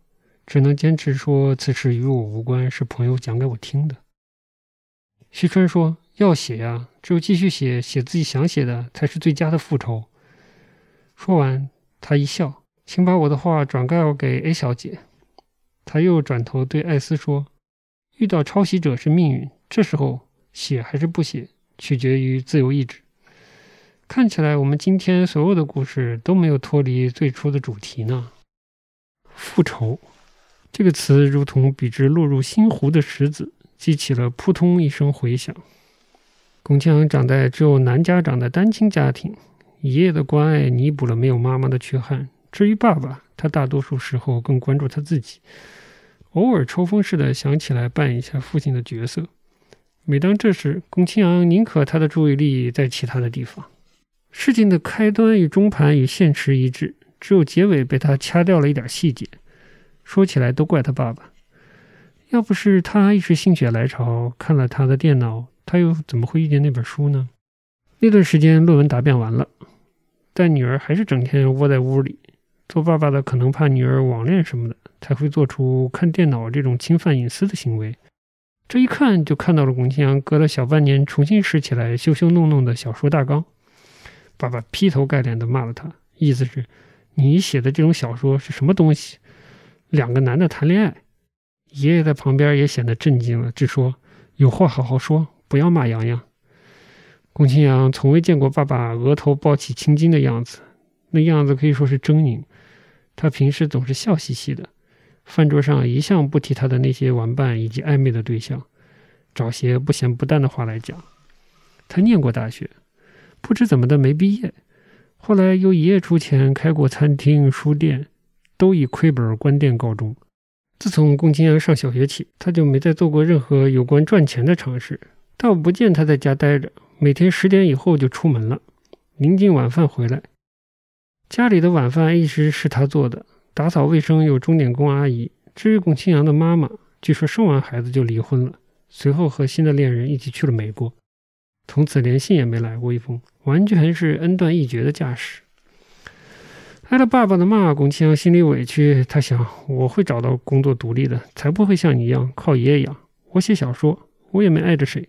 S1: 只能坚持说此事与我无关，是朋友讲给我听的。徐川说：“要写呀，只有继续写，写自己想写的，才是最佳的复仇。”说完，他一笑：“请把我的话转告给 A 小姐。”他又转头对艾斯说：“遇到抄袭者是命运，这时候写还是不写，取决于自由意志。”看起来，我们今天所有的故事都没有脱离最初的主题呢。复仇这个词，如同笔直落入心湖的石子，激起了扑通一声回响。龚强长在只有男家长的单亲家庭，爷爷的关爱弥补了没有妈妈的缺憾。至于爸爸，他大多数时候更关注他自己，偶尔抽风似的想起来扮一下父亲的角色。每当这时，龚清扬宁可他的注意力在其他的地方。事情的开端与中盘与现实一致，只有结尾被他掐掉了一点细节。说起来都怪他爸爸，要不是他一时心血来潮看了他的电脑，他又怎么会遇见那本书呢？那段时间论文答辩完了，但女儿还是整天窝在屋里。做爸爸的可能怕女儿网恋什么的，才会做出看电脑这种侵犯隐私的行为。这一看就看到了龚清扬隔了小半年重新拾起来羞羞弄弄的小说大纲。爸爸劈头盖脸地骂了他，意思是：你写的这种小说是什么东西？两个男的谈恋爱。爷爷在旁边也显得震惊了，只说：“有话好好说，不要骂洋洋。”龚清扬从未见过爸爸额头抱起青筋的样子，那样子可以说是狰狞。他平时总是笑嘻嘻的，饭桌上一向不提他的那些玩伴以及暧昧的对象，找些不咸不淡的话来讲。他念过大学。不知怎么的没毕业，后来由爷爷出钱开过餐厅、书店，都以亏本关店告终。自从龚清扬上小学起，他就没再做过任何有关赚钱的尝试。倒不见他在家待着，每天十点以后就出门了，临近晚饭回来。家里的晚饭一直是他做的，打扫卫生有钟点工阿姨。至于龚清扬的妈妈，据说生完孩子就离婚了，随后和新的恋人一起去了美国，从此连信也没来过一封，完全是恩断义绝的架势。挨了爸爸的骂，龚清扬心里委屈。他想，我会找到工作独立的，才不会像你一样靠爷爷养。我写小说，我也没碍着谁。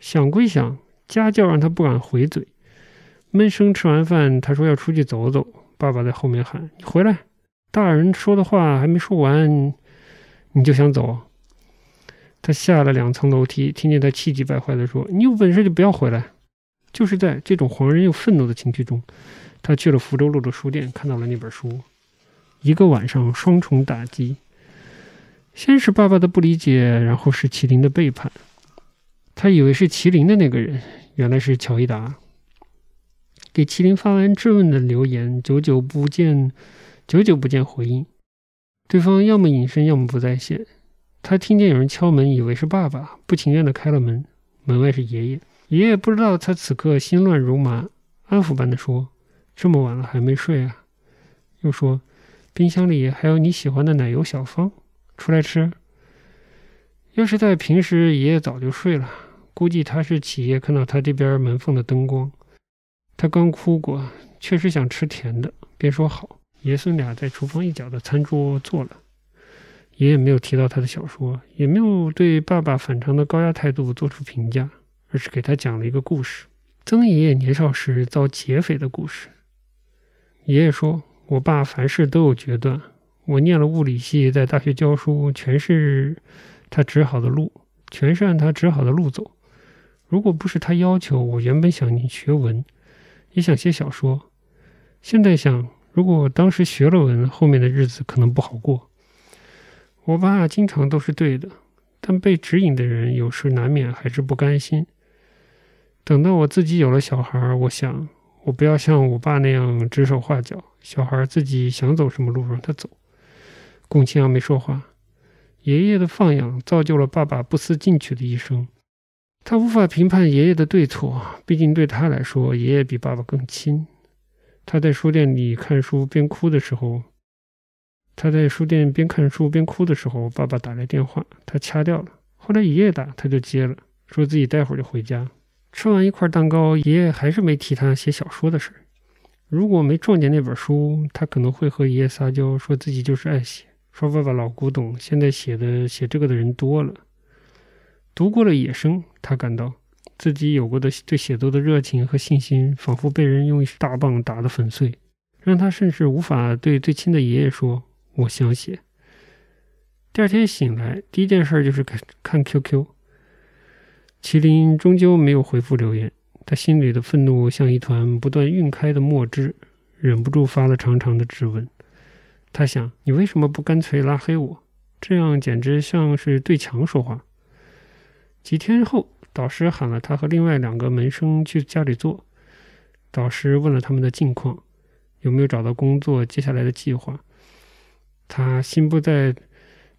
S1: 想归想，家教让他不敢回嘴。闷声吃完饭，他说要出去走走。爸爸在后面喊：“你回来！大人说的话还没说完，你就想走？”他下了两层楼梯，听见他气急败坏地说：“你有本事就不要回来！”就是在这种惶人又愤怒的情绪中。他去了福州路的书店，看到了那本书。一个晚上双重打击，先是爸爸的不理解，然后是麒麟的背叛。他以为是麒麟的那个人，原来是乔伊达。给麒麟发完质问的留言，久久不见，久久不见回应。对方要么隐身，要么不在线。他听见有人敲门，以为是爸爸，不情愿的开了门。门外是爷爷，爷爷不知道他此刻心乱如麻，安抚般的说。这么晚了还没睡啊？又说，冰箱里还有你喜欢的奶油小方，出来吃。要是在平时，爷爷早就睡了。估计他是起夜看到他这边门缝的灯光。他刚哭过，确实想吃甜的，便说好。爷孙俩在厨房一角的餐桌坐了。爷爷没有提到他的小说，也没有对爸爸反常的高压态度做出评价，而是给他讲了一个故事：曾爷爷年少时遭劫匪的故事。爷爷说：“我爸凡事都有决断。我念了物理系，在大学教书，全是他指好的路，全是按他指好的路走。如果不是他要求，我原本想念学文，也想写小说。现在想，如果当时学了文，后面的日子可能不好过。我爸经常都是对的，但被指引的人有时难免还是不甘心。等到我自己有了小孩，我想。”我不要像我爸那样指手画脚，小孩自己想走什么路让他走。龚清扬没说话。爷爷的放养造就了爸爸不思进取的一生。他无法评判爷爷的对错，毕竟对他来说，爷爷比爸爸更亲。他在书店里看书边哭的时候，他在书店边看书边哭的时候，爸爸打来电话，他掐掉了。后来爷爷打，他就接了，说自己待会儿就回家。吃完一块蛋糕，爷爷还是没提他写小说的事儿。如果没撞见那本书，他可能会和爷爷撒娇，说自己就是爱写，说爸爸老古董，现在写的写这个的人多了。读过了《野生》，他感到自己有过的对写作的热情和信心，仿佛被人用一大棒打得粉碎，让他甚至无法对最亲的爷爷说“我想写”。第二天醒来，第一件事就是看看 QQ。麒麟终究没有回复留言，他心里的愤怒像一团不断晕开的墨汁，忍不住发了长长的质问。他想：你为什么不干脆拉黑我？这样简直像是对墙说话。几天后，导师喊了他和另外两个门生去家里坐。导师问了他们的近况，有没有找到工作，接下来的计划。他心不在，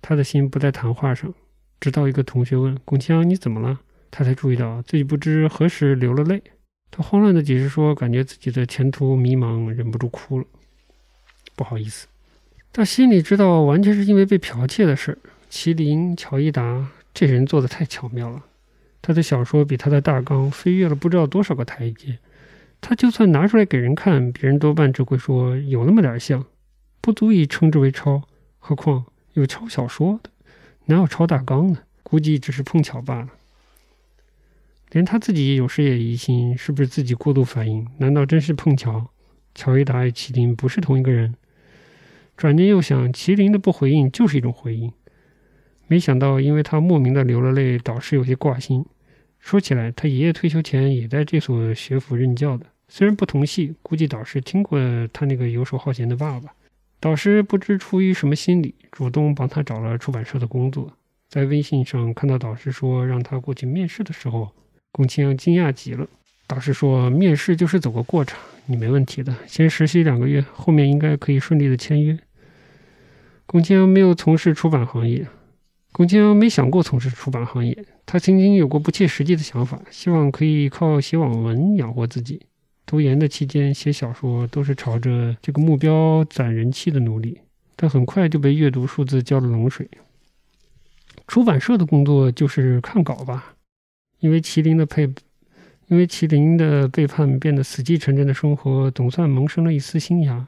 S1: 他的心不在谈话上。直到一个同学问：“龚清扬，你怎么了？”他才注意到自己不知何时流了泪，他慌乱的解释说：“感觉自己的前途迷茫，忍不住哭了。”不好意思，他心里知道，完全是因为被剽窃的事。麒麟乔伊达这人做的太巧妙了，他的小说比他的大纲飞跃了不知道多少个台阶。他就算拿出来给人看，别人多半只会说有那么点像，不足以称之为抄。何况有抄小说的，哪有抄大纲的？估计只是碰巧罢了。连他自己有时也疑心，是不是自己过度反应？难道真是碰巧？乔伊达与麒麟不是同一个人？转念又想，麒麟的不回应就是一种回应。没想到，因为他莫名的流了泪，导师有些挂心。说起来，他爷爷退休前也在这所学府任教的，虽然不同系，估计导师听过他那个游手好闲的爸爸。导师不知出于什么心理，主动帮他找了出版社的工作。在微信上看到导师说让他过去面试的时候。龚清扬惊讶极了，导师说，面试就是走个过场，你没问题的，先实习两个月，后面应该可以顺利的签约。龚清扬没有从事出版行业，龚清阳没想过从事出版行业，他曾经有过不切实际的想法，希望可以靠写网文养活自己。读研的期间写小说都是朝着这个目标攒人气的努力，但很快就被阅读数字浇了冷水。出版社的工作就是看稿吧，因为麒麟的配，因为麒麟的背叛变得死气沉沉的生活总算萌生了一丝新芽。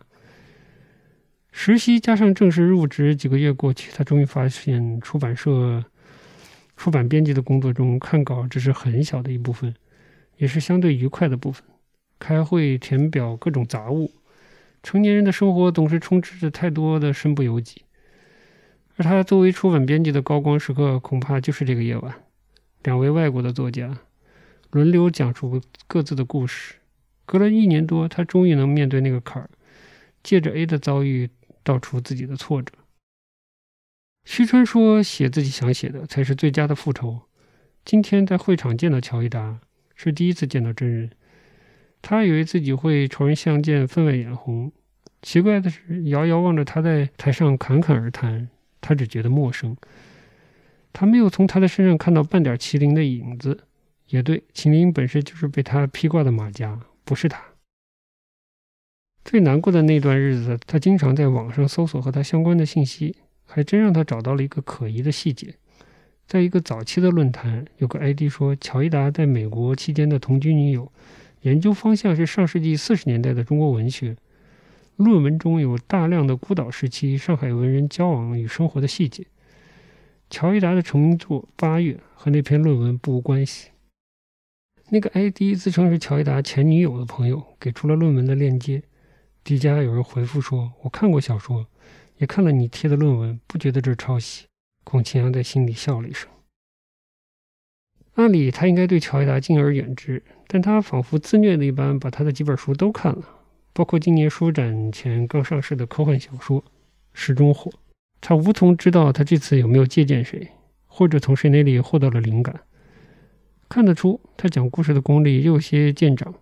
S1: 实习加上正式入职几个月过去，他终于发现出版社出版编辑的工作中看稿只是很小的一部分，也是相对愉快的部分。开会、填表、各种杂物，成年人的生活总是充斥着太多的身不由己。而他作为出版编辑的高光时刻，恐怕就是这个夜晚。两位外国的作家轮流讲述各自的故事。隔了一年多，他终于能面对那个坎儿，借着 A 的遭遇道出自己的挫折。徐川说：“写自己想写的，才是最佳的复仇。”今天在会场见到乔伊达，是第一次见到真人。他以为自己会仇人相见，分外眼红。奇怪的是，遥遥望着他在台上侃侃而谈，他只觉得陌生。他没有从他的身上看到半点麒麟的影子。也对，麒麟本身就是被他披挂的马甲，不是他。最难过的那段日子，他经常在网上搜索和他相关的信息，还真让他找到了一个可疑的细节。在一个早期的论坛，有个 ID 说乔伊达在美国期间的同居女友。研究方向是上世纪四十年代的中国文学，论文中有大量的孤岛时期上海文人交往与生活的细节。乔伊达的成名作《八月》和那篇论文不无关系。那个 ID 自称是乔伊达前女友的朋友，给出了论文的链接。迪迦有人回复说：“我看过小说，也看了你贴的论文，不觉得这抄袭。”孔庆阳在心里笑了一声。按理他应该对乔伊达敬而远之，但他仿佛自虐的一般，把他的几本书都看了，包括今年书展前刚上市的科幻小说《时钟火》。他无从知道他这次有没有借鉴谁，或者从谁那里获得了灵感。看得出他讲故事的功力有些见长。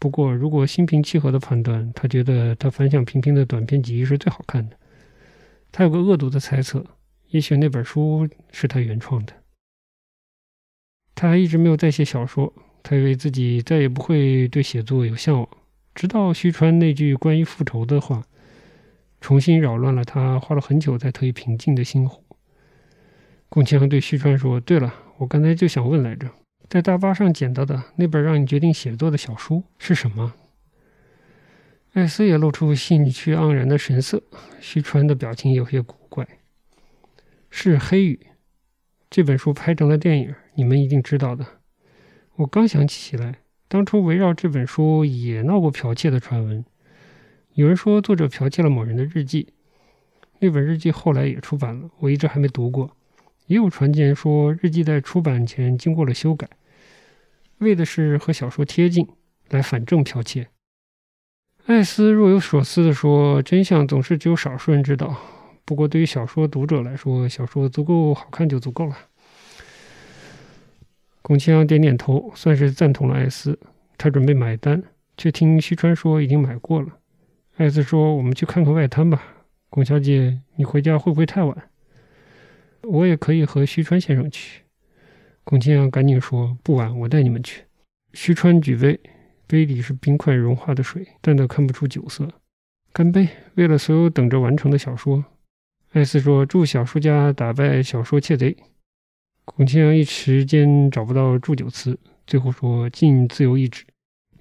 S1: 不过，如果心平气和的判断，他觉得他反响平平的短篇集是最好看的。他有个恶毒的猜测，也许那本书是他原创的。他还一直没有再写小说，他以为自己再也不会对写作有向往，直到徐川那句关于复仇的话，重新扰乱了他花了很久才得以平静的心湖。龚庆阳对徐川说：“对了，我刚才就想问来着，在大巴上捡到的那本让你决定写作的小书是什么？”艾斯也露出兴趣盎然的神色，徐川的表情有些古怪。是《黑雨》这本书拍成了电影。你们一定知道的。我刚想起来，当初围绕这本书也闹过剽窃的传闻。有人说作者剽窃了某人的日记，那本日记后来也出版了，我一直还没读过。也有传言说日记在出版前经过了修改，为的是和小说贴近，来反证剽窃。艾斯若有所思地说：“真相总是只有少数人知道。不过对于小说读者来说，小说足够好看就足够了。”龚清扬点点头，算是赞同了艾斯。他准备买单，却听徐川说已经买过了。艾斯说：“我们去看看外滩吧。”龚小姐，你回家会不会太晚？我也可以和徐川先生去。龚清扬赶紧说：“不晚，我带你们去。”徐川举杯，杯里是冰块融化的水，淡到看不出酒色。干杯！为了所有等着完成的小说。艾斯说：“祝小说家打败小说窃贼。”孔庆阳一时间找不到祝酒词，最后说：“尽自由意志，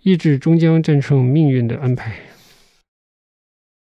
S1: 意志终将战胜命运的安排。”